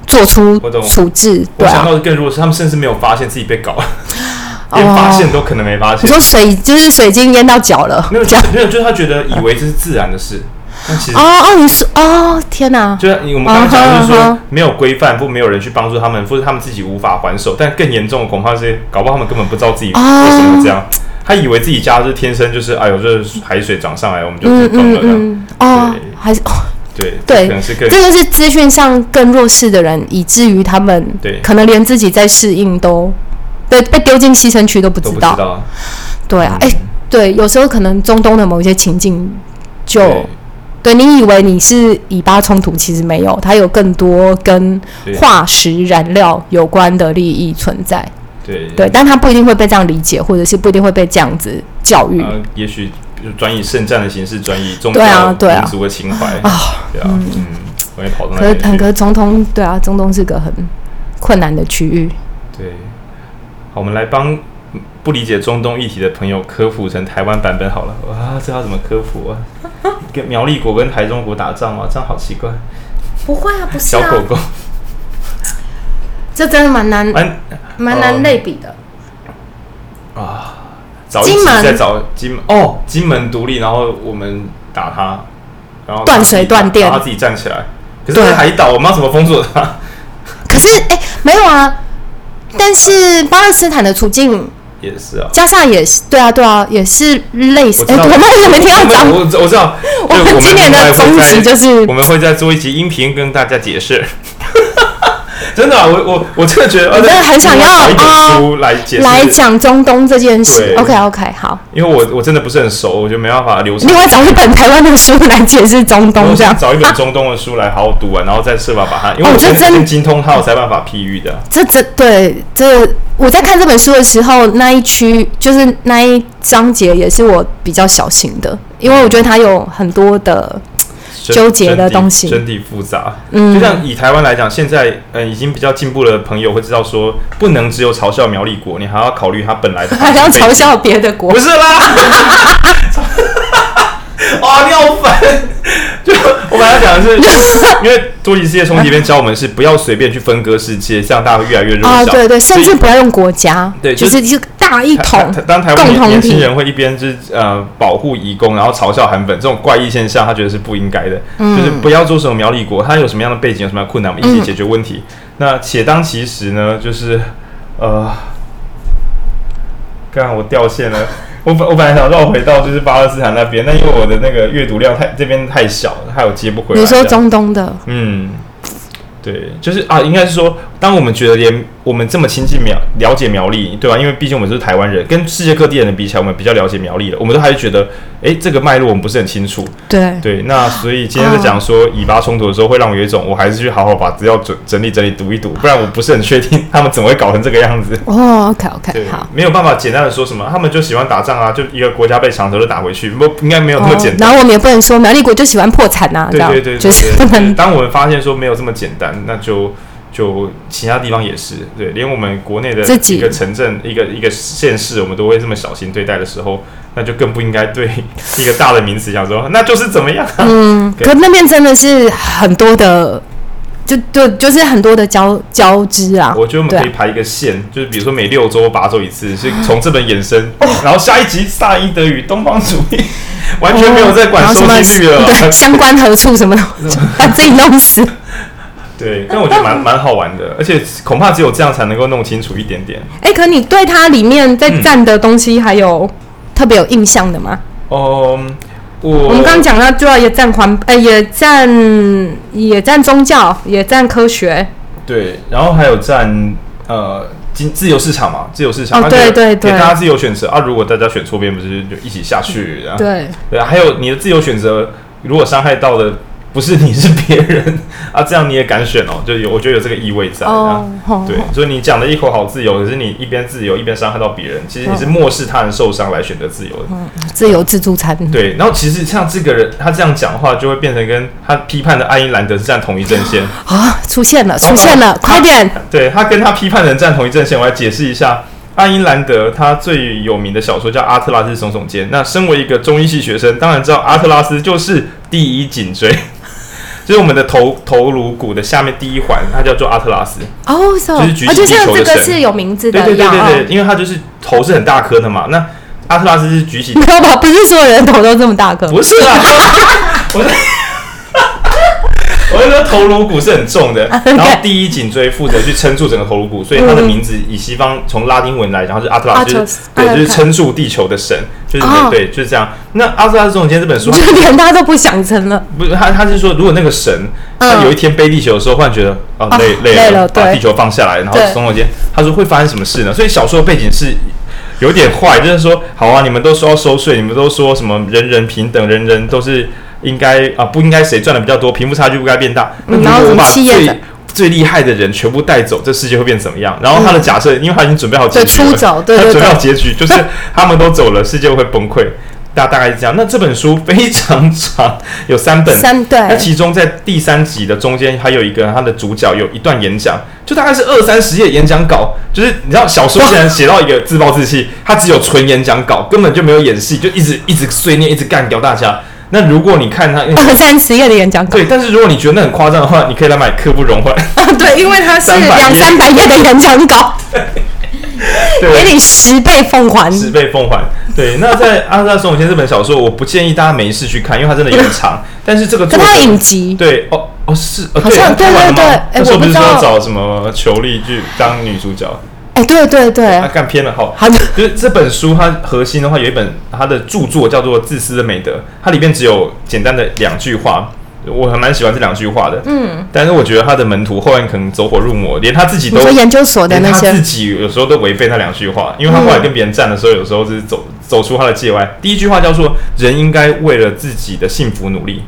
做出处置，我想到的更弱是，他们甚至没有发现自己被搞。连发现都可能没发现。你说水就是水晶淹到脚了？没有，没有，就是他觉得以为这是自然的事。但其实哦哦，你是哦，天哪！就是我们刚刚讲，就是说没有规范，或没有人去帮助他们，或者他们自己无法还手。但更严重的恐怕是，搞不好他们根本不知道自己为什么这样。他以为自己家是天生就是，哎呦，这海水涨上来，我们就懂了。嗯哦，还是哦，对对，可能是更这个是资讯上更弱势的人，以至于他们对可能连自己在适应都被被丢进牺牲区都不知道。对啊，哎，对，有时候可能中东的某一些情境就。对，你以为你是以巴冲突，其实没有，它有更多跟化石燃料有关的利益存在。对对，但他不一定会被这样理解，或者是不一定会被这样子教育。呃、也许转以圣战的形式，转以宗教民族的情怀啊，对啊，嗯，我也跑到那。可可是中东，对啊，中东是个很困难的区域。对，好，我们来帮不理解中东议题的朋友科普成台湾版本好了。哇，这要怎么科普啊？跟苗栗国跟台中国打仗吗？这样好奇怪。不会啊，不是啊。小狗狗。这真的蛮难，蛮蛮难类比的。啊，找一集再找金门哦，金门独立，然后我们打他，然后断水断电，他自己站起来。可是海岛，我们要怎么封锁他？可是哎，没有啊。但是巴勒斯坦的处境。也是啊，加上也是，对啊，对啊，也是类似。哎，我们为什么听到讲？我我知道，我们今年的宗旨就是我们会再做一集音频跟大家解释。真的，我我我真的觉得，我真的很想要啊，来解释来讲中东这件事。OK OK，好。因为我我真的不是很熟，我就没办法留。另外找一本台湾的书来解释中东，这样找一本中东的书来好好读完，然后再设法把它，因为我真的精通它，我才办法批喻的。这这对这。我在看这本书的时候，那一区就是那一章节也是我比较小心的，因为我觉得它有很多的纠结的东西，真的复杂。嗯，就像以台湾来讲，现在嗯已经比较进步的朋友会知道说，不能只有嘲笑苗栗国，你还要考虑他本来的，还要嘲笑别的国，不是啦。哇，你好烦！就我本来讲的是，因为多极世界冲击里面教我们是不要随便去分割世界，这样大家会越来越弱小。啊，对对，甚至不要用国家，对，就是大一统。当台湾年轻人会一边就是呃保护移工，然后嘲笑韩粉这种怪异现象，他觉得是不应该的。嗯，就是不要做什么苗栗国，他有什么样的背景，有什么样的困难，我们一起解决问题。那且当其时呢，就是呃，刚刚我掉线了。我本我本来想绕回到就是巴勒斯坦那边，但因为我的那个阅读量太这边太小了，还有接不回来。你说中东的？嗯，对，就是啊，应该是说，当我们觉得连我们这么亲近苗了解苗栗，对吧？因为毕竟我们是台湾人，跟世界各地的人比起来，我们比较了解苗栗了，我们都还是觉得。哎，这个脉络我们不是很清楚。对对，那所以今天在讲说以巴冲突的时候，会让我有一种我还是去好好把资料整整理整理读一读，不然我不是很确定他们怎么会搞成这个样子。哦，OK OK，好，没有办法简单的说什么，他们就喜欢打仗啊，就一个国家被抢走就打回去，不应该没有那么简单。然后我们也不能说苗栗国就喜欢破产呐，对对对，就是不能。当我们发现说没有这么简单，那就就其他地方也是对，连我们国内的一个城镇、一个一个县市，我们都会这么小心对待的时候。那就更不应该对 一个大的名词讲说，那就是怎么样？嗯，可那边真的是很多的，就就就是很多的交交织啊。我觉得我们可以排一个线，就是比如说每六周、八周一次，是从这本衍生，然后下一集萨伊德语东方主义，完全没有在管收听率了，对，相关何处什么的，把自己弄死。对，但我觉得蛮蛮好玩的，而且恐怕只有这样才能够弄清楚一点点。哎，可你对它里面在占的东西还有？特别有印象的吗？哦、嗯，我我们刚刚讲到，主要也占环，呃，也占也占宗教，也占科学。对，然后还有占呃，经自由市场嘛，自由市场。哦，对对对，给大家自由选择啊！如果大家选错边，不是就一起下去？嗯、对对啊，还有你的自由选择，如果伤害到的。不是你是别人啊，这样你也敢选哦？就有我觉得有这个意味在啊。Oh, 对，所以你讲的一口好自由，可是你一边自由一边伤害到别人，其实你是漠视他人受伤来选择自由的。嗯，自由自助餐。对，然后其实像这个人他这样讲话，就会变成跟他批判的爱因兰德是站同一阵线啊！出现了，出现了，快点！对，他跟他批判的人站同一阵线，我来解释一下。爱因兰德他最有名的小说叫《阿特拉斯耸耸肩》，那身为一个中医系学生，当然知道阿特拉斯就是第一颈椎。就是我们的头头颅骨的下面第一环，它叫做阿特拉斯。哦，是哦，就是举起地球的神。这个是有名字的，对对对对对，因为它就是头是很大颗的嘛。那阿特拉斯是举起，没有吧？不是所有人头都这么大颗。不是啊，我是。我就说头颅骨是很重的，然后第一颈椎负责去撑住整个头颅骨，所以它的名字以西方从拉丁文来讲，是阿特拉斯，对，就是撑住地球的神，就是对，就是这样。那阿斯拉斯总监这本书，就连他都不想成了。不是他，他是说，如果那个神他有一天背地球的时候，忽然觉得哦累累了，把地球放下来，然后总总监他说会发生什么事呢？所以小说的背景是有点坏，就是说，好啊，你们都说要收税，你们都说什么人人平等，人人都是。应该啊，不应该谁赚的比较多，贫富差距不该变大。那如果我把最最厉害的人全部带走，这世界会变怎么样？然后他的假设，因为他已经准备好结局了，他准备好结局 就是他们都走了，世界会崩溃。大大概是这样。那这本书非常长，有三本。三对。那其中在第三集的中间还有一个，他的主角有一段演讲，就大概是二三十页演讲稿。就是你知道，小说竟然写到一个自暴自弃，他只有纯演讲稿，根本就没有演戏，就一直一直碎念，一直干掉大家。那如果你看他二三十页的演讲稿，对，但是如果你觉得那很夸张的话，你可以来买刻不容缓。对，因为它是两三百页的演讲稿，对，给你十倍奉还。十倍奉还。对，那在阿特拉斯总监这本小说，我不建议大家没事去看，因为它真的有点长。但是这个跟他影集，对，哦哦是，好像对对对，那时候不是说要找什么裘丽去当女主角？哎，对对对，他干偏了哈。好，就是这本书，它核心的话有一本它的著作叫做《自私的美德》，它里面只有简单的两句话，我还蛮喜欢这两句话的。嗯，但是我觉得他的门徒后来可能走火入魔，连他自己都研究所的那些，他自己有时候都违背那两句话，因为他后来跟别人站的时候，有时候是走走出他的界外。第一句话叫做“人应该为了自己的幸福努力”，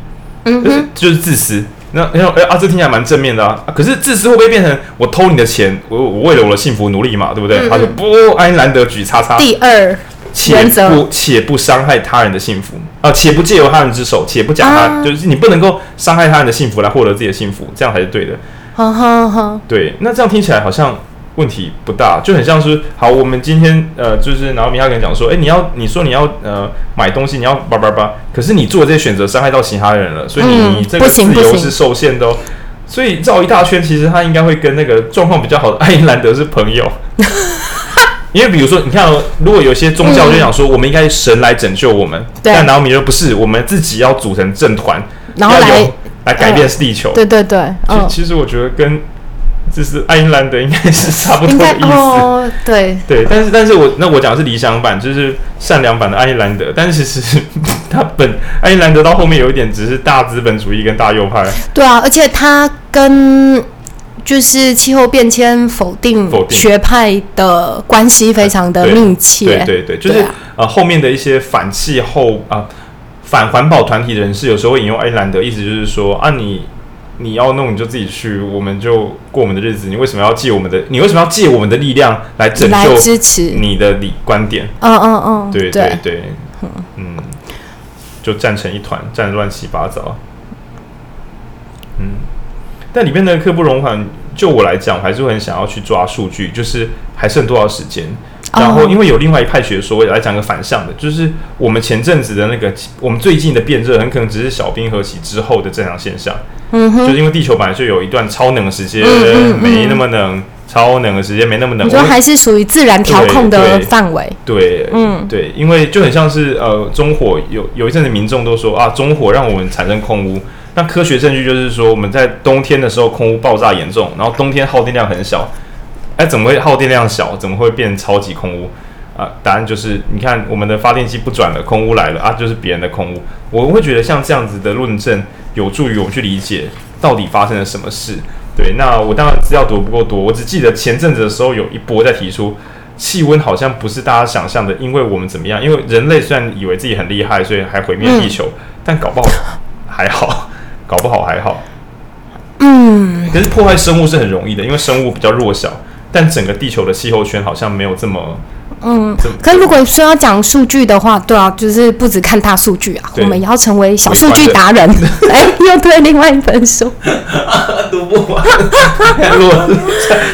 嗯，就是就是自私。那然后哎啊，这听起来蛮正面的啊，可是自私会不会变成我偷你的钱，我我为了我的幸福努力嘛，对不对？嗯嗯，他说不，爱因兰德举叉叉。第二且不且不伤害他人的幸福啊，且不借由他人之手，且不讲他，啊、就是你不能够伤害他人的幸福来获得自己的幸福，这样才是对的。哈哈哈，对，那这样听起来好像。问题不大，就很像是好，我们今天呃，就是然后米哈跟你讲说，哎，你要你说你要呃买东西，你要叭叭叭，可是你做这些选择伤害到其他人了，所以你、嗯、你这个自由是受限的哦。所以绕一大圈，其实他应该会跟那个状况比较好的爱因兰德是朋友，因为比如说你看哦，如果有些宗教就想说，我们应该神来拯救我们，嗯、但然后米说不是，我们自己要组成政团，然后来来改变地球。对对对，其实我觉得跟。就是爱因兰德应该是差不多的意思，哦、对对，但是但是我那我讲的是理想版，就是善良版的爱因兰德，但是其实他本爱因兰德到后面有一点只是大资本主义跟大右派。对啊，而且他跟就是气候变迁否定学派的关系非常的密切。对对对，就是、啊、呃后面的一些反气候啊、呃、反环保团体人士有时候会引用爱因兰德，意思就是说啊你。你要弄你就自己去，我们就过我们的日子。你为什么要借我们的？你为什么要借我们的力量来拯救、来支持你的理观点？嗯嗯嗯，对对对，嗯，就战成一团，战乱七八糟。嗯，但里面的刻不容缓，就我来讲，我还是会很想要去抓数据，就是还剩多少时间。然后，因为有另外一派学说来讲个反向的，就是我们前阵子的那个，我们最近的变热，很可能只是小冰河期之后的正常现象。嗯哼，就是因为地球本来就有一段超冷的时间，没那么冷；超冷的时间没那么冷。你说还是属于自然调控的范围？对，嗯，对，因为就很像是呃，中火有有一阵子民众都说啊，中火让我们产生空污。那科学证据就是说，我们在冬天的时候空污爆炸严重，然后冬天耗电量很小。哎，怎么会耗电量小？怎么会变超级空屋啊？答案就是，你看我们的发电机不转了，空屋来了啊，就是别人的空屋。我会觉得像这样子的论证有助于我们去理解到底发生了什么事。对，那我当然资料读不够多，我只记得前阵子的时候有一波在提出气温好像不是大家想象的，因为我们怎么样？因为人类虽然以为自己很厉害，所以还毁灭地球，嗯、但搞不好还好，搞不好还好。嗯，可是破坏生物是很容易的，因为生物比较弱小。但整个地球的气候圈好像没有这么，嗯，可是如果说要讲数据的话，对啊，就是不只看大数据啊，我们也要成为小数据达人。哎，又推另外一本书，读不完。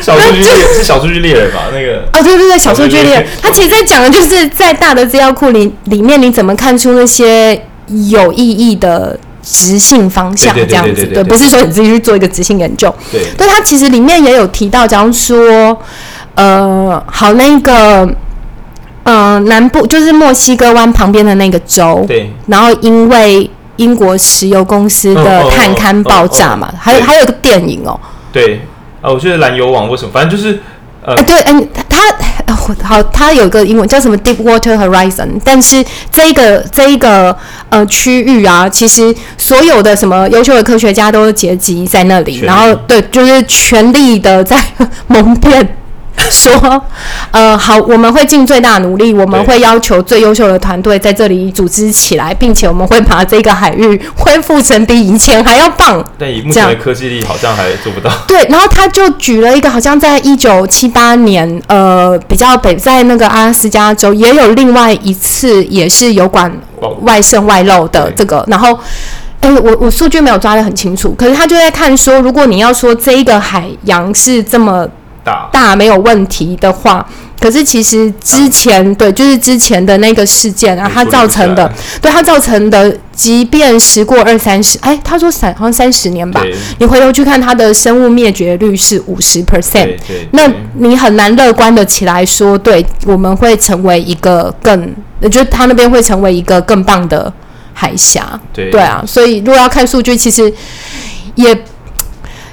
小数据是小数据猎人吧？那个啊，对对对，小数据猎人，他其实在讲的就是在大的资料库里里面，你怎么看出那些有意义的。质性方向这样子，对，不是说你自己去做一个直性研究。对，对，它其实里面也有提到，假如说，呃，好那个。嗯、呃，南部就是墨西哥湾旁边的那个州，对。然后因为英国石油公司的探勘爆炸嘛，还有还有一个电影哦。对，啊，我觉得蓝油网为什么？反正就是，呃，欸、对，嗯、欸，它好，它有个英文叫什么 Deepwater Horizon，但是这个这一个呃区域啊，其实所有的什么优秀的科学家都结集在那里，然后对，就是全力的在 蒙骗。说，呃，好，我们会尽最大努力，我们会要求最优秀的团队在这里组织起来，并且我们会把这个海域恢复成比以前还要棒。但以目前的科技力，好像还做不到。对，然后他就举了一个，好像在一九七八年，呃，比较北在那个阿拉斯加州也有另外一次，也是油管外渗外漏的这个。然后，哎，我我数据没有抓得很清楚，可是他就在看说，如果你要说这一个海洋是这么。大。没有问题的话，可是其实之前对，就是之前的那个事件啊，它造成的，对它造成的，即便时过二三十，哎，他说三好像三十年吧，你回头去看它的生物灭绝率是五十 percent，那你很难乐观的起来说，对，我们会成为一个更，我觉得他那边会成为一个更棒的海峡，对。对啊，所以如果要看数据，其实也。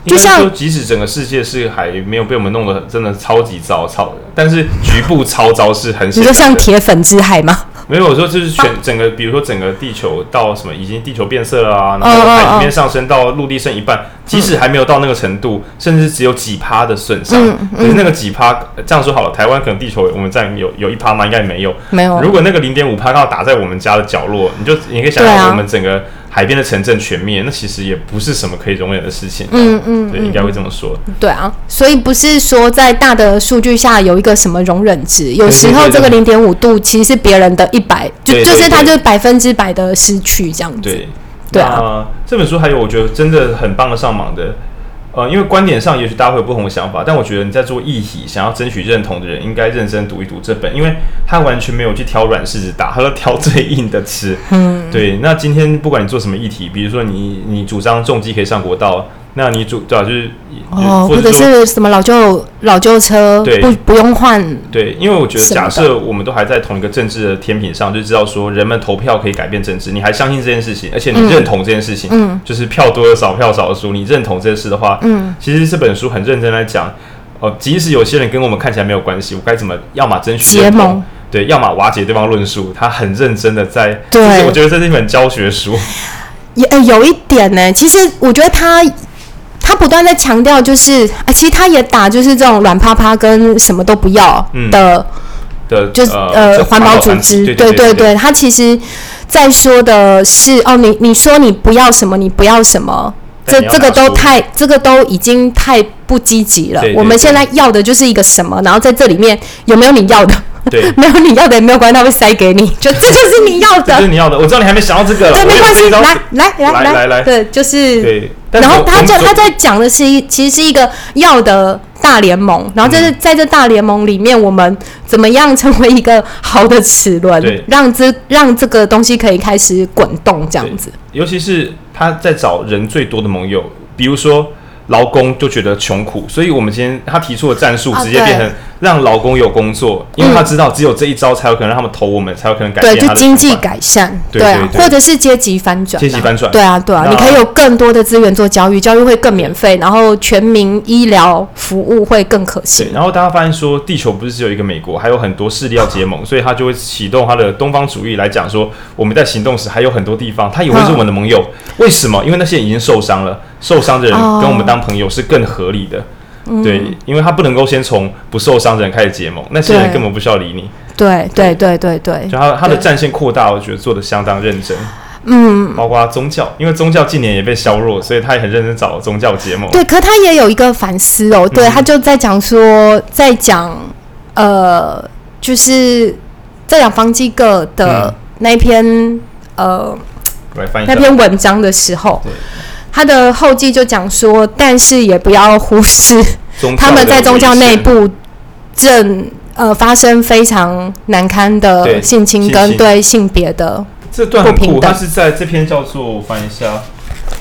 就像说，即使整个世界是还没有被我们弄得真的超级糟糟的，但是局部超糟是很。你说像铁粉之海吗？没有，我说就是全整个，比如说整个地球到什么，已经地球变色了啊，然后海平面上升到陆地剩一半，即使还没有到那个程度，甚至只有几趴的损伤，可是那个几趴，这样说好了，台湾可能地球我们占有有一趴吗？应该没有，没有。如果那个零点五趴刚好打在我们家的角落，你就你可以想象我们整个。海边的城镇全灭，那其实也不是什么可以容忍的事情。嗯嗯，对，应该会这么说。对啊，所以不是说在大的数据下有一个什么容忍值，有时候这个零点五度其实是别人的一百，就就是它就百分之百的失去这样子。对对啊，这本书还有我觉得真的很帮得上忙的。呃，因为观点上也许大家会有不同的想法，但我觉得你在做议题想要争取认同的人，应该认真读一读这本，因为他完全没有去挑软柿子打，他都挑最硬的吃。嗯，对。那今天不管你做什么议题，比如说你你主张重机可以上国道。那你主对吧？就是哦，或者是什么老旧老旧车，对，不不用换。对，因为我觉得，假设我们都还在同一个政治的天平上，就知道说人们投票可以改变政治，你还相信这件事情，而且你认同这件事情，嗯，就是票多的少，票少的输，你认同这件事的话，嗯，其实这本书很认真来讲，哦，即使有些人跟我们看起来没有关系，我该怎么，要么争取结盟，对，要么瓦解对方论述，他很认真的在，对，我觉得这是一本教学书，也有一点呢，其实我觉得他。他不断在强调，就是啊，其实他也打，就是这种软趴趴跟什么都不要的，嗯、的，就是呃，环保组织，对对对，对，他其实在说的是，哦，你你说你不要什么，你不要什么，这这个都太，这个都已经太不积极了。对对对，我们现在要的就是一个什么，然后在这里面有没有你要的？对，没有你要的也没有关系，他会塞给你，就这就是你要的，这是你要的。我知道你还没想到这个，对，没关系，来来来来来来，对，就是对。然后他就他在讲的是一，其实是一个要的大联盟。然后这是在这大联盟里面，我们怎么样成为一个好的齿轮，让这让这个东西可以开始滚动，这样子。尤其是他在找人最多的盟友，比如说。劳工就觉得穷苦，所以我们今天他提出的战术直接变成让劳工有工作，因为他知道只有这一招才有可能让他们投我们，才有可能改变。对，就经济改善，对啊，或者是阶级翻转。阶级翻转，对啊，对啊，你可以有更多的资源做教育，教育会更免费，然后全民医疗服务会更可行。然后大家发现说，地球不是只有一个美国，还有很多势力要结盟，所以他就会启动他的东方主义来讲说，我们在行动时还有很多地方，他也会是我们的盟友。为什么？因为那些人已经受伤了。受伤的人跟我们当朋友是更合理的，哦、对，因为他不能够先从不受伤的人开始结盟，那些人根本不需要理你。对对对对对，就他他的战线扩大，我觉得做的相当认真。嗯，包括宗教，因为宗教近年也被削弱，所以他也很认真找宗教结盟。对，可他也有一个反思哦，对、嗯、他就在讲说，在讲呃，就是在讲方济各的那篇、嗯、呃那篇文章的时候。他的后记就讲说，但是也不要忽视他们在宗教内部正呃发生非常难堪的性侵跟对性别的这段很酷，它是在这篇叫做我翻一下，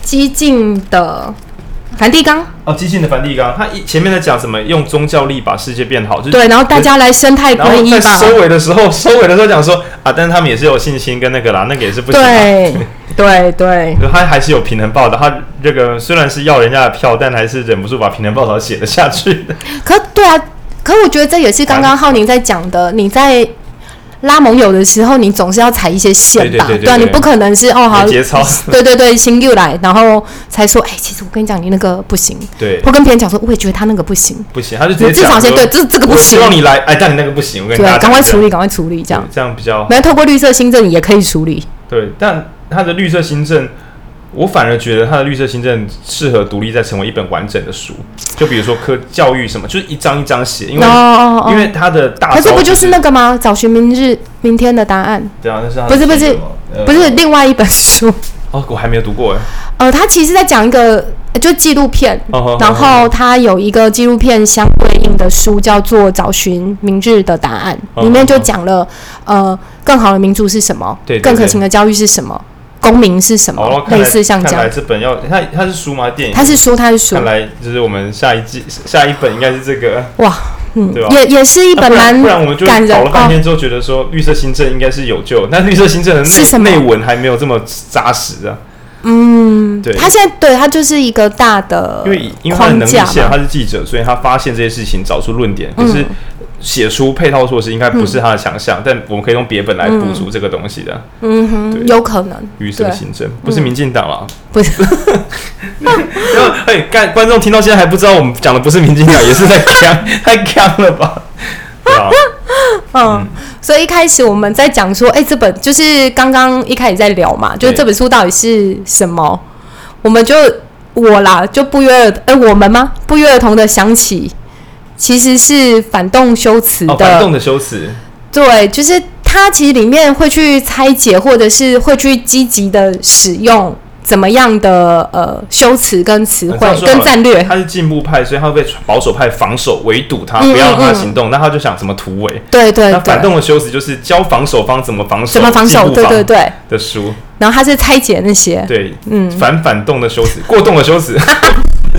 激进的。梵蒂冈哦，激进的梵蒂冈，他一前面在讲什么？用宗教力把世界变好，就是对，然后大家来生态归一吧。在收尾的时候，收尾的时候讲说啊，但是他们也是有信心跟那个啦，那个也是不行。对 对对，他还是有平衡报道。他这个虽然是要人家的票，但还是忍不住把平衡报道写了下去。可对啊，可我觉得这也是刚刚浩宁在讲的，你在。拉盟友的时候，你总是要踩一些线吧？对啊，你不可能是哦，好，节操。对对对，新又来，然后才说，哎，其实我跟你讲，你那个不行。对。或跟别人讲说，我也觉得他那个不行。不行，他就直接讲。至少先对，这这个不行。希望你来，哎，但你那个不行，我跟你讲。对，赶快处理，赶快处理，这样这样比较。没有透过绿色新政也可以处理。对，但他的绿色新政。我反而觉得他的绿色新政适合独立再成为一本完整的书，就比如说科教育什么，就是一章一章写，因为、oh, oh, oh. 因为他的大，可是不就是那个吗？找寻明日明天的答案。对啊，那是不是不是、呃、不是另外一本书？哦，我还没有读过哎。呃，他其实在讲一个就纪录片，oh, oh, oh, oh. 然后他有一个纪录片相对应的书叫做《找寻明日的答案》，oh, oh, oh. 里面就讲了呃更好的民主是什么，更可行的教育是什么。公民是什么？哦、类似像这样。看来这本要它它是书吗？电影？它是书，它是书。看来就是我们下一季下一本应该是这个。哇，嗯，对吧？也也是一本蛮、啊、不然我们就搞了半天之后，觉得说绿色新政应该是有救，但绿色新政的内内文还没有这么扎实啊。嗯，对。他现在对他就是一个大的，因为因为他的能力线，他是记者，所以他发现这些事情，找出论点，可是。嗯写出配套措施应该不是他的强项，嗯、但我们可以用别本来补足这个东西的。嗯哼，有可能。于是行政不是民进党啊，不是。然后，哎，观观众听到现在还不知道我们讲的不是民进党，也是在呛，太呛了吧？啊、嗯，嗯，所以一开始我们在讲说，哎、欸，这本就是刚刚一开始在聊嘛，就是这本书到底是什么？我们就我啦，就不约而哎、欸，我们吗？不约而同的想起。其实是反动修辞的，哦、反动的修辞，对，就是它其实里面会去拆解，或者是会去积极的使用怎么样的呃修辞跟词汇跟战略。他是进步派，所以他会被保守派防守围堵他，不要让他行动，那、嗯嗯、他就想怎么突围。对，对对，那反动的修辞就是教防守方怎么防守，怎么防守，对对对的书。然后他是拆解那些，对，嗯，反反动的修辞，过动的修辞。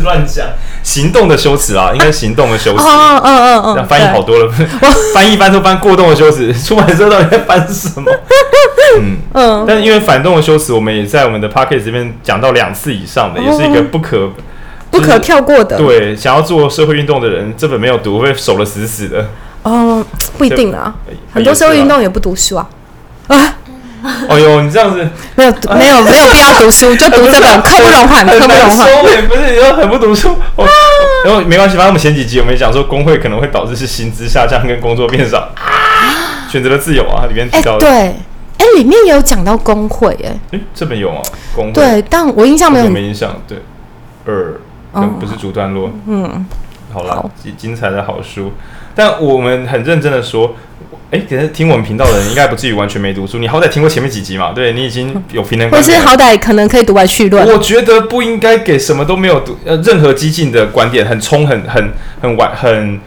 乱讲，行动的修辞啊，应该行动的修辞。嗯嗯嗯，这样翻译好多了，翻译翻都翻过动的修辞。出版社到底在翻什么？嗯嗯。但是因为反动的修辞，我们也在我们的 podcast 这边讲到两次以上的，也是一个不可不可跳过的。对，想要做社会运动的人，这本没有读会守得死死的。哦，不一定啊，很多社会运动也不读书啊。啊。哎呦，你这样子没有没有没有必要读书，就读这本，刻不容缓，刻不容缓。不是你说很不读书，然后没关系，反正我们前几集我们讲说工会可能会导致是薪资下降跟工作变少，选择了自由啊，里面提到的。对，哎，里面有讲到工会，哎，哎，这本有吗？工会对，但我印象没有，没印象。对，二，不是主段落。嗯，好了，精精彩的好书，但我们很认真的说。哎，可是听我们频道的人应该不至于完全没读书，你好歹听过前面几集嘛？对，你已经有评论，或是好歹可能可以读完绪论。我觉得不应该给什么都没有读，呃，任何激进的观点很冲、很很很完、很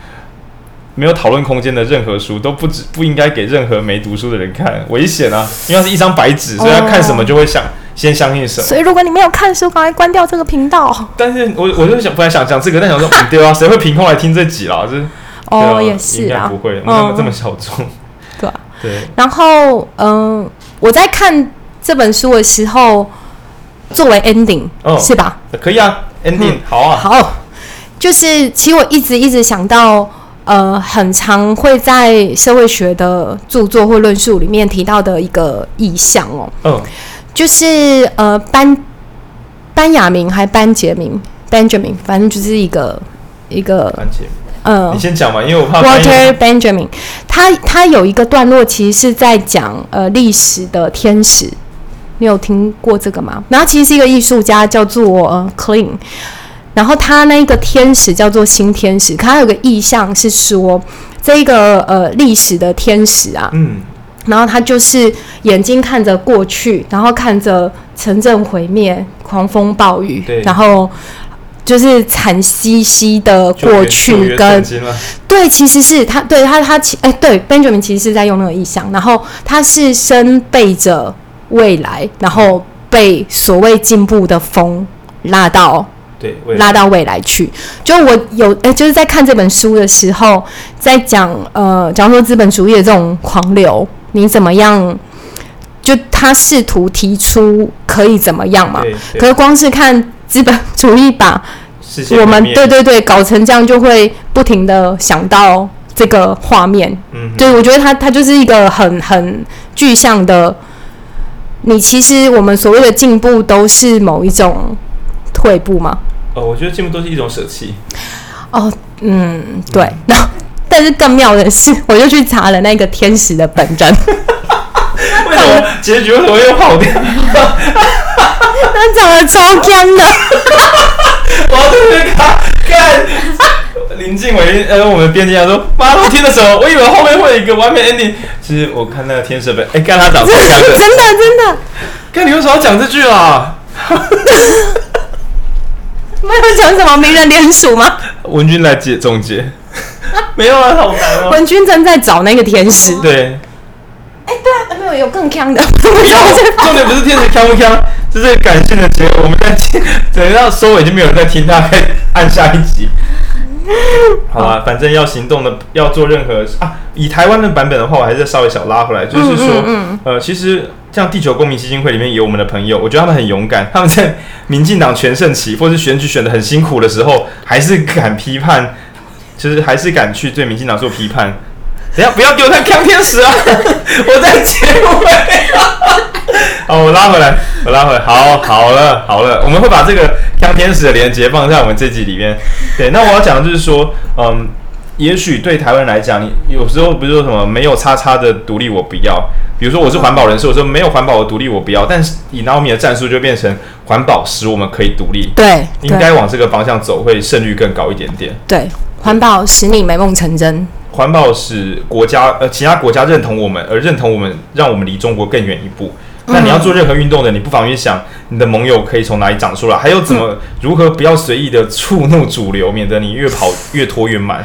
没有讨论空间的任何书，都不止不应该给任何没读书的人看，危险啊！因为它是一张白纸，所以他看什么就会想、哦、先相信什么。所以如果你没有看书，赶快关掉这个频道。但是我我就想本来想讲这个，但想说，对啊，谁会凭空来听这集啦？就是。哦，也是啊，应该不会，我们这么小众，对对。然后，嗯，我在看这本书的时候，作为 ending，是吧？可以啊，ending 好啊，好。就是，其实我一直一直想到，呃，很常会在社会学的著作或论述里面提到的一个意象哦，嗯，就是呃，班班雅明还班杰明，Benjamin，反正就是一个一个班杰明。嗯，你先讲嘛，因为我怕。Walter Benjamin，他他有一个段落，其实是在讲呃历史的天使，你有听过这个吗？然后其实是一个艺术家叫做呃、Clean，然后他那个天使叫做新天使，他有个意象是说这个呃历史的天使啊，嗯，然后他就是眼睛看着过去，然后看着城镇毁灭、狂风暴雨，对，然后。就是惨兮兮的过去跟对，其实是他对他他其哎对 Benjamin 其实是在用那个意象，然后他是身背着未来，然后被所谓进步的风拉到对拉到未来去。就我有诶，就是在看这本书的时候，在讲呃，假如说资本主义的这种狂流，你怎么样？就他试图提出可以怎么样嘛？可是光是看资本主义把我们对对对搞成这样，就会不停的想到这个画面。嗯，对，我觉得他他就是一个很很具象的。你其实我们所谓的进步都是某一种退步吗？哦，我觉得进步都是一种舍弃。哦，嗯，对。嗯，然后，但是更妙的是，我就去查了那个天使的本真。为什么结局为什么又跑掉？他长得超僵的。我要特别看看林静伟，呃，我们编辑他说，妈都听的时候，我以为后面会有一个完美 ending。其实我看那个天使本，哎，看他长得 僵的，真的真的。看你为什么要讲这句啊？没有讲什么名人联署吗？文君来解总结。没有啊，好难哦。文君正在找那个天使。对。哎，对啊，没有有更强的。重点不是天使锵不锵，这是感性的结果。我们在听，等到收尾就没有人在听，大家可以按下一集。好吧，反正要行动的，要做任何啊。以台湾的版本的话，我还是稍微小拉回来，就是说，呃，其实像地球公民基金会里面有我们的朋友，我觉得他们很勇敢。他们在民进党全盛期，或是选举选的很辛苦的时候，还是敢批判，就是还是敢去对民进党做批判。等下不要给我看锵天使啊！我在结尾。好，我拉回来，我拉回来。好，好了，好了，我们会把这个锵天使的连接放在我们这集里面。对，那我要讲的就是说，嗯，也许对台湾人来讲，你有时候不是说什么没有叉叉的独立我不要，比如说我是环保人士，我说没有环保的独立我不要，但是以 Naomi 的战术就变成环保使我们可以独立。对，应该往这个方向走，会胜率更高一点点。对，环保使你美梦成真。环保使国家呃其他国家认同我们，而认同我们，让我们离中国更远一步。那你要做任何运动的，你不妨去想你的盟友可以从哪里长出来，还有怎么如何不要随意的触怒主流，免得你越跑越拖越慢。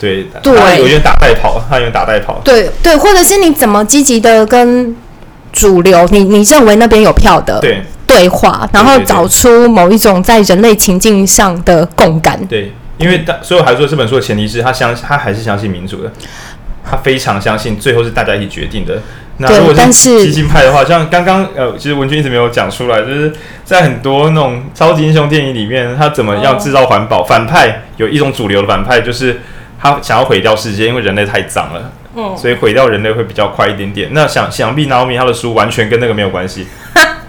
对，对，有点打带跑，他有点打带跑。对对，或者是你怎么积极的跟主流，你你认为那边有票的对对话，然后找出某一种在人类情境上的共感。对。因为大，所以我还说这本书的前提是他相信，他还是相信民主的，他非常相信最后是大家一起决定的。那如果是激进派的话，像刚刚呃，其实文君一直没有讲出来，就是在很多那种超级英雄电影里面，他怎么样制造环保？反派有一种主流的反派，就是他想要毁掉世界，因为人类太脏了，嗯，所以毁掉人类会比较快一点点。那想想必 Naomi 他的书完全跟那个没有关系。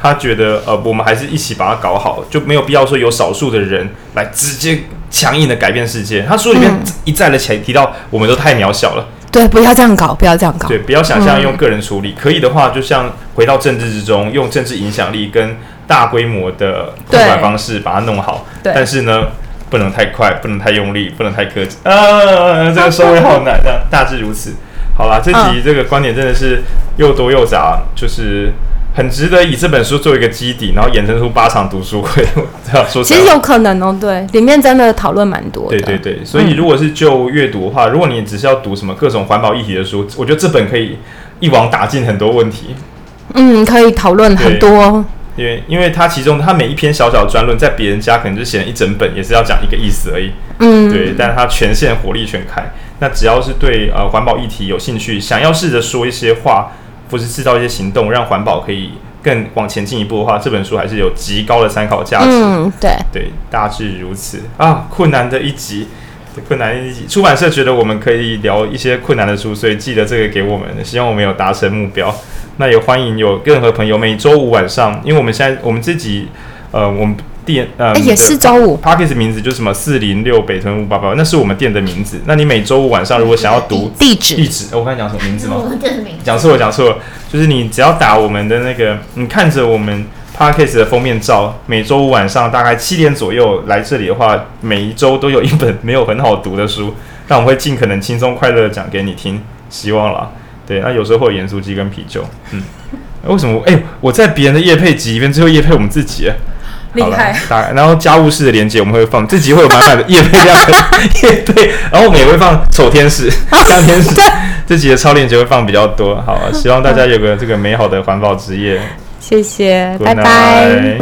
他觉得呃，我们还是一起把它搞好，就没有必要说有少数的人来直接强硬的改变世界。他书里面一再的提提到，我们都太渺小了。对，不要这样搞，不要这样搞。对，不要想象用个人处理，可以的话，就像回到政治之中，用政治影响力跟大规模的控管方式把它弄好。对。但是呢，不能太快，不能太用力，不能太克制。啊，这个收尾好难啊。大致如此。好啦，这集这个观点真的是又多又杂，就是。很值得以这本书做一个基底，然后衍生出八场读书会。这样说，其实有可能哦，对，里面真的讨论蛮多的。对对对，所以如果是就阅读的话，嗯、如果你只是要读什么各种环保议题的书，我觉得这本可以一网打尽很多问题。嗯，可以讨论很多。因为因为它其中它每一篇小小的专论，在别人家可能就写了一整本，也是要讲一个意思而已。嗯，对，但是它全线火力全开。那只要是对呃环保议题有兴趣，想要试着说一些话。或是制造一些行动，让环保可以更往前进一步的话，这本书还是有极高的参考价值。嗯，对对，大致如此啊。困难的一集，困难的一集。出版社觉得我们可以聊一些困难的书，所以寄了这个给我们，希望我们有达成目标。那也欢迎有任何朋友每周五晚上，因为我们现在我们自己呃我们。店呃、欸、也是周五，Podcast 名字就是什么四零六北屯五八八，那是我们店的名字。那你每周五晚上如果想要读地址，地址，我刚才讲什么名字吗？讲错了，讲错了，就是你只要打我们的那个，你看着我们 Podcast 的封面照，每周五晚上大概七点左右来这里的话，每一周都有一本没有很好读的书，那我们会尽可能轻松快乐的讲给你听，希望啦。对，那有时候会有盐酥鸡跟啤酒，嗯，为什么？哎、欸，我在别人的夜配集里面，最后夜配我们自己。厉害，大概然后家务事的连接我们会放，这集会有满满的夜配量，夜配，然后我们也会放丑天使、香天使，这集的超链接会放比较多。好，希望大家有个这个美好的环保职业。谢谢，拜拜。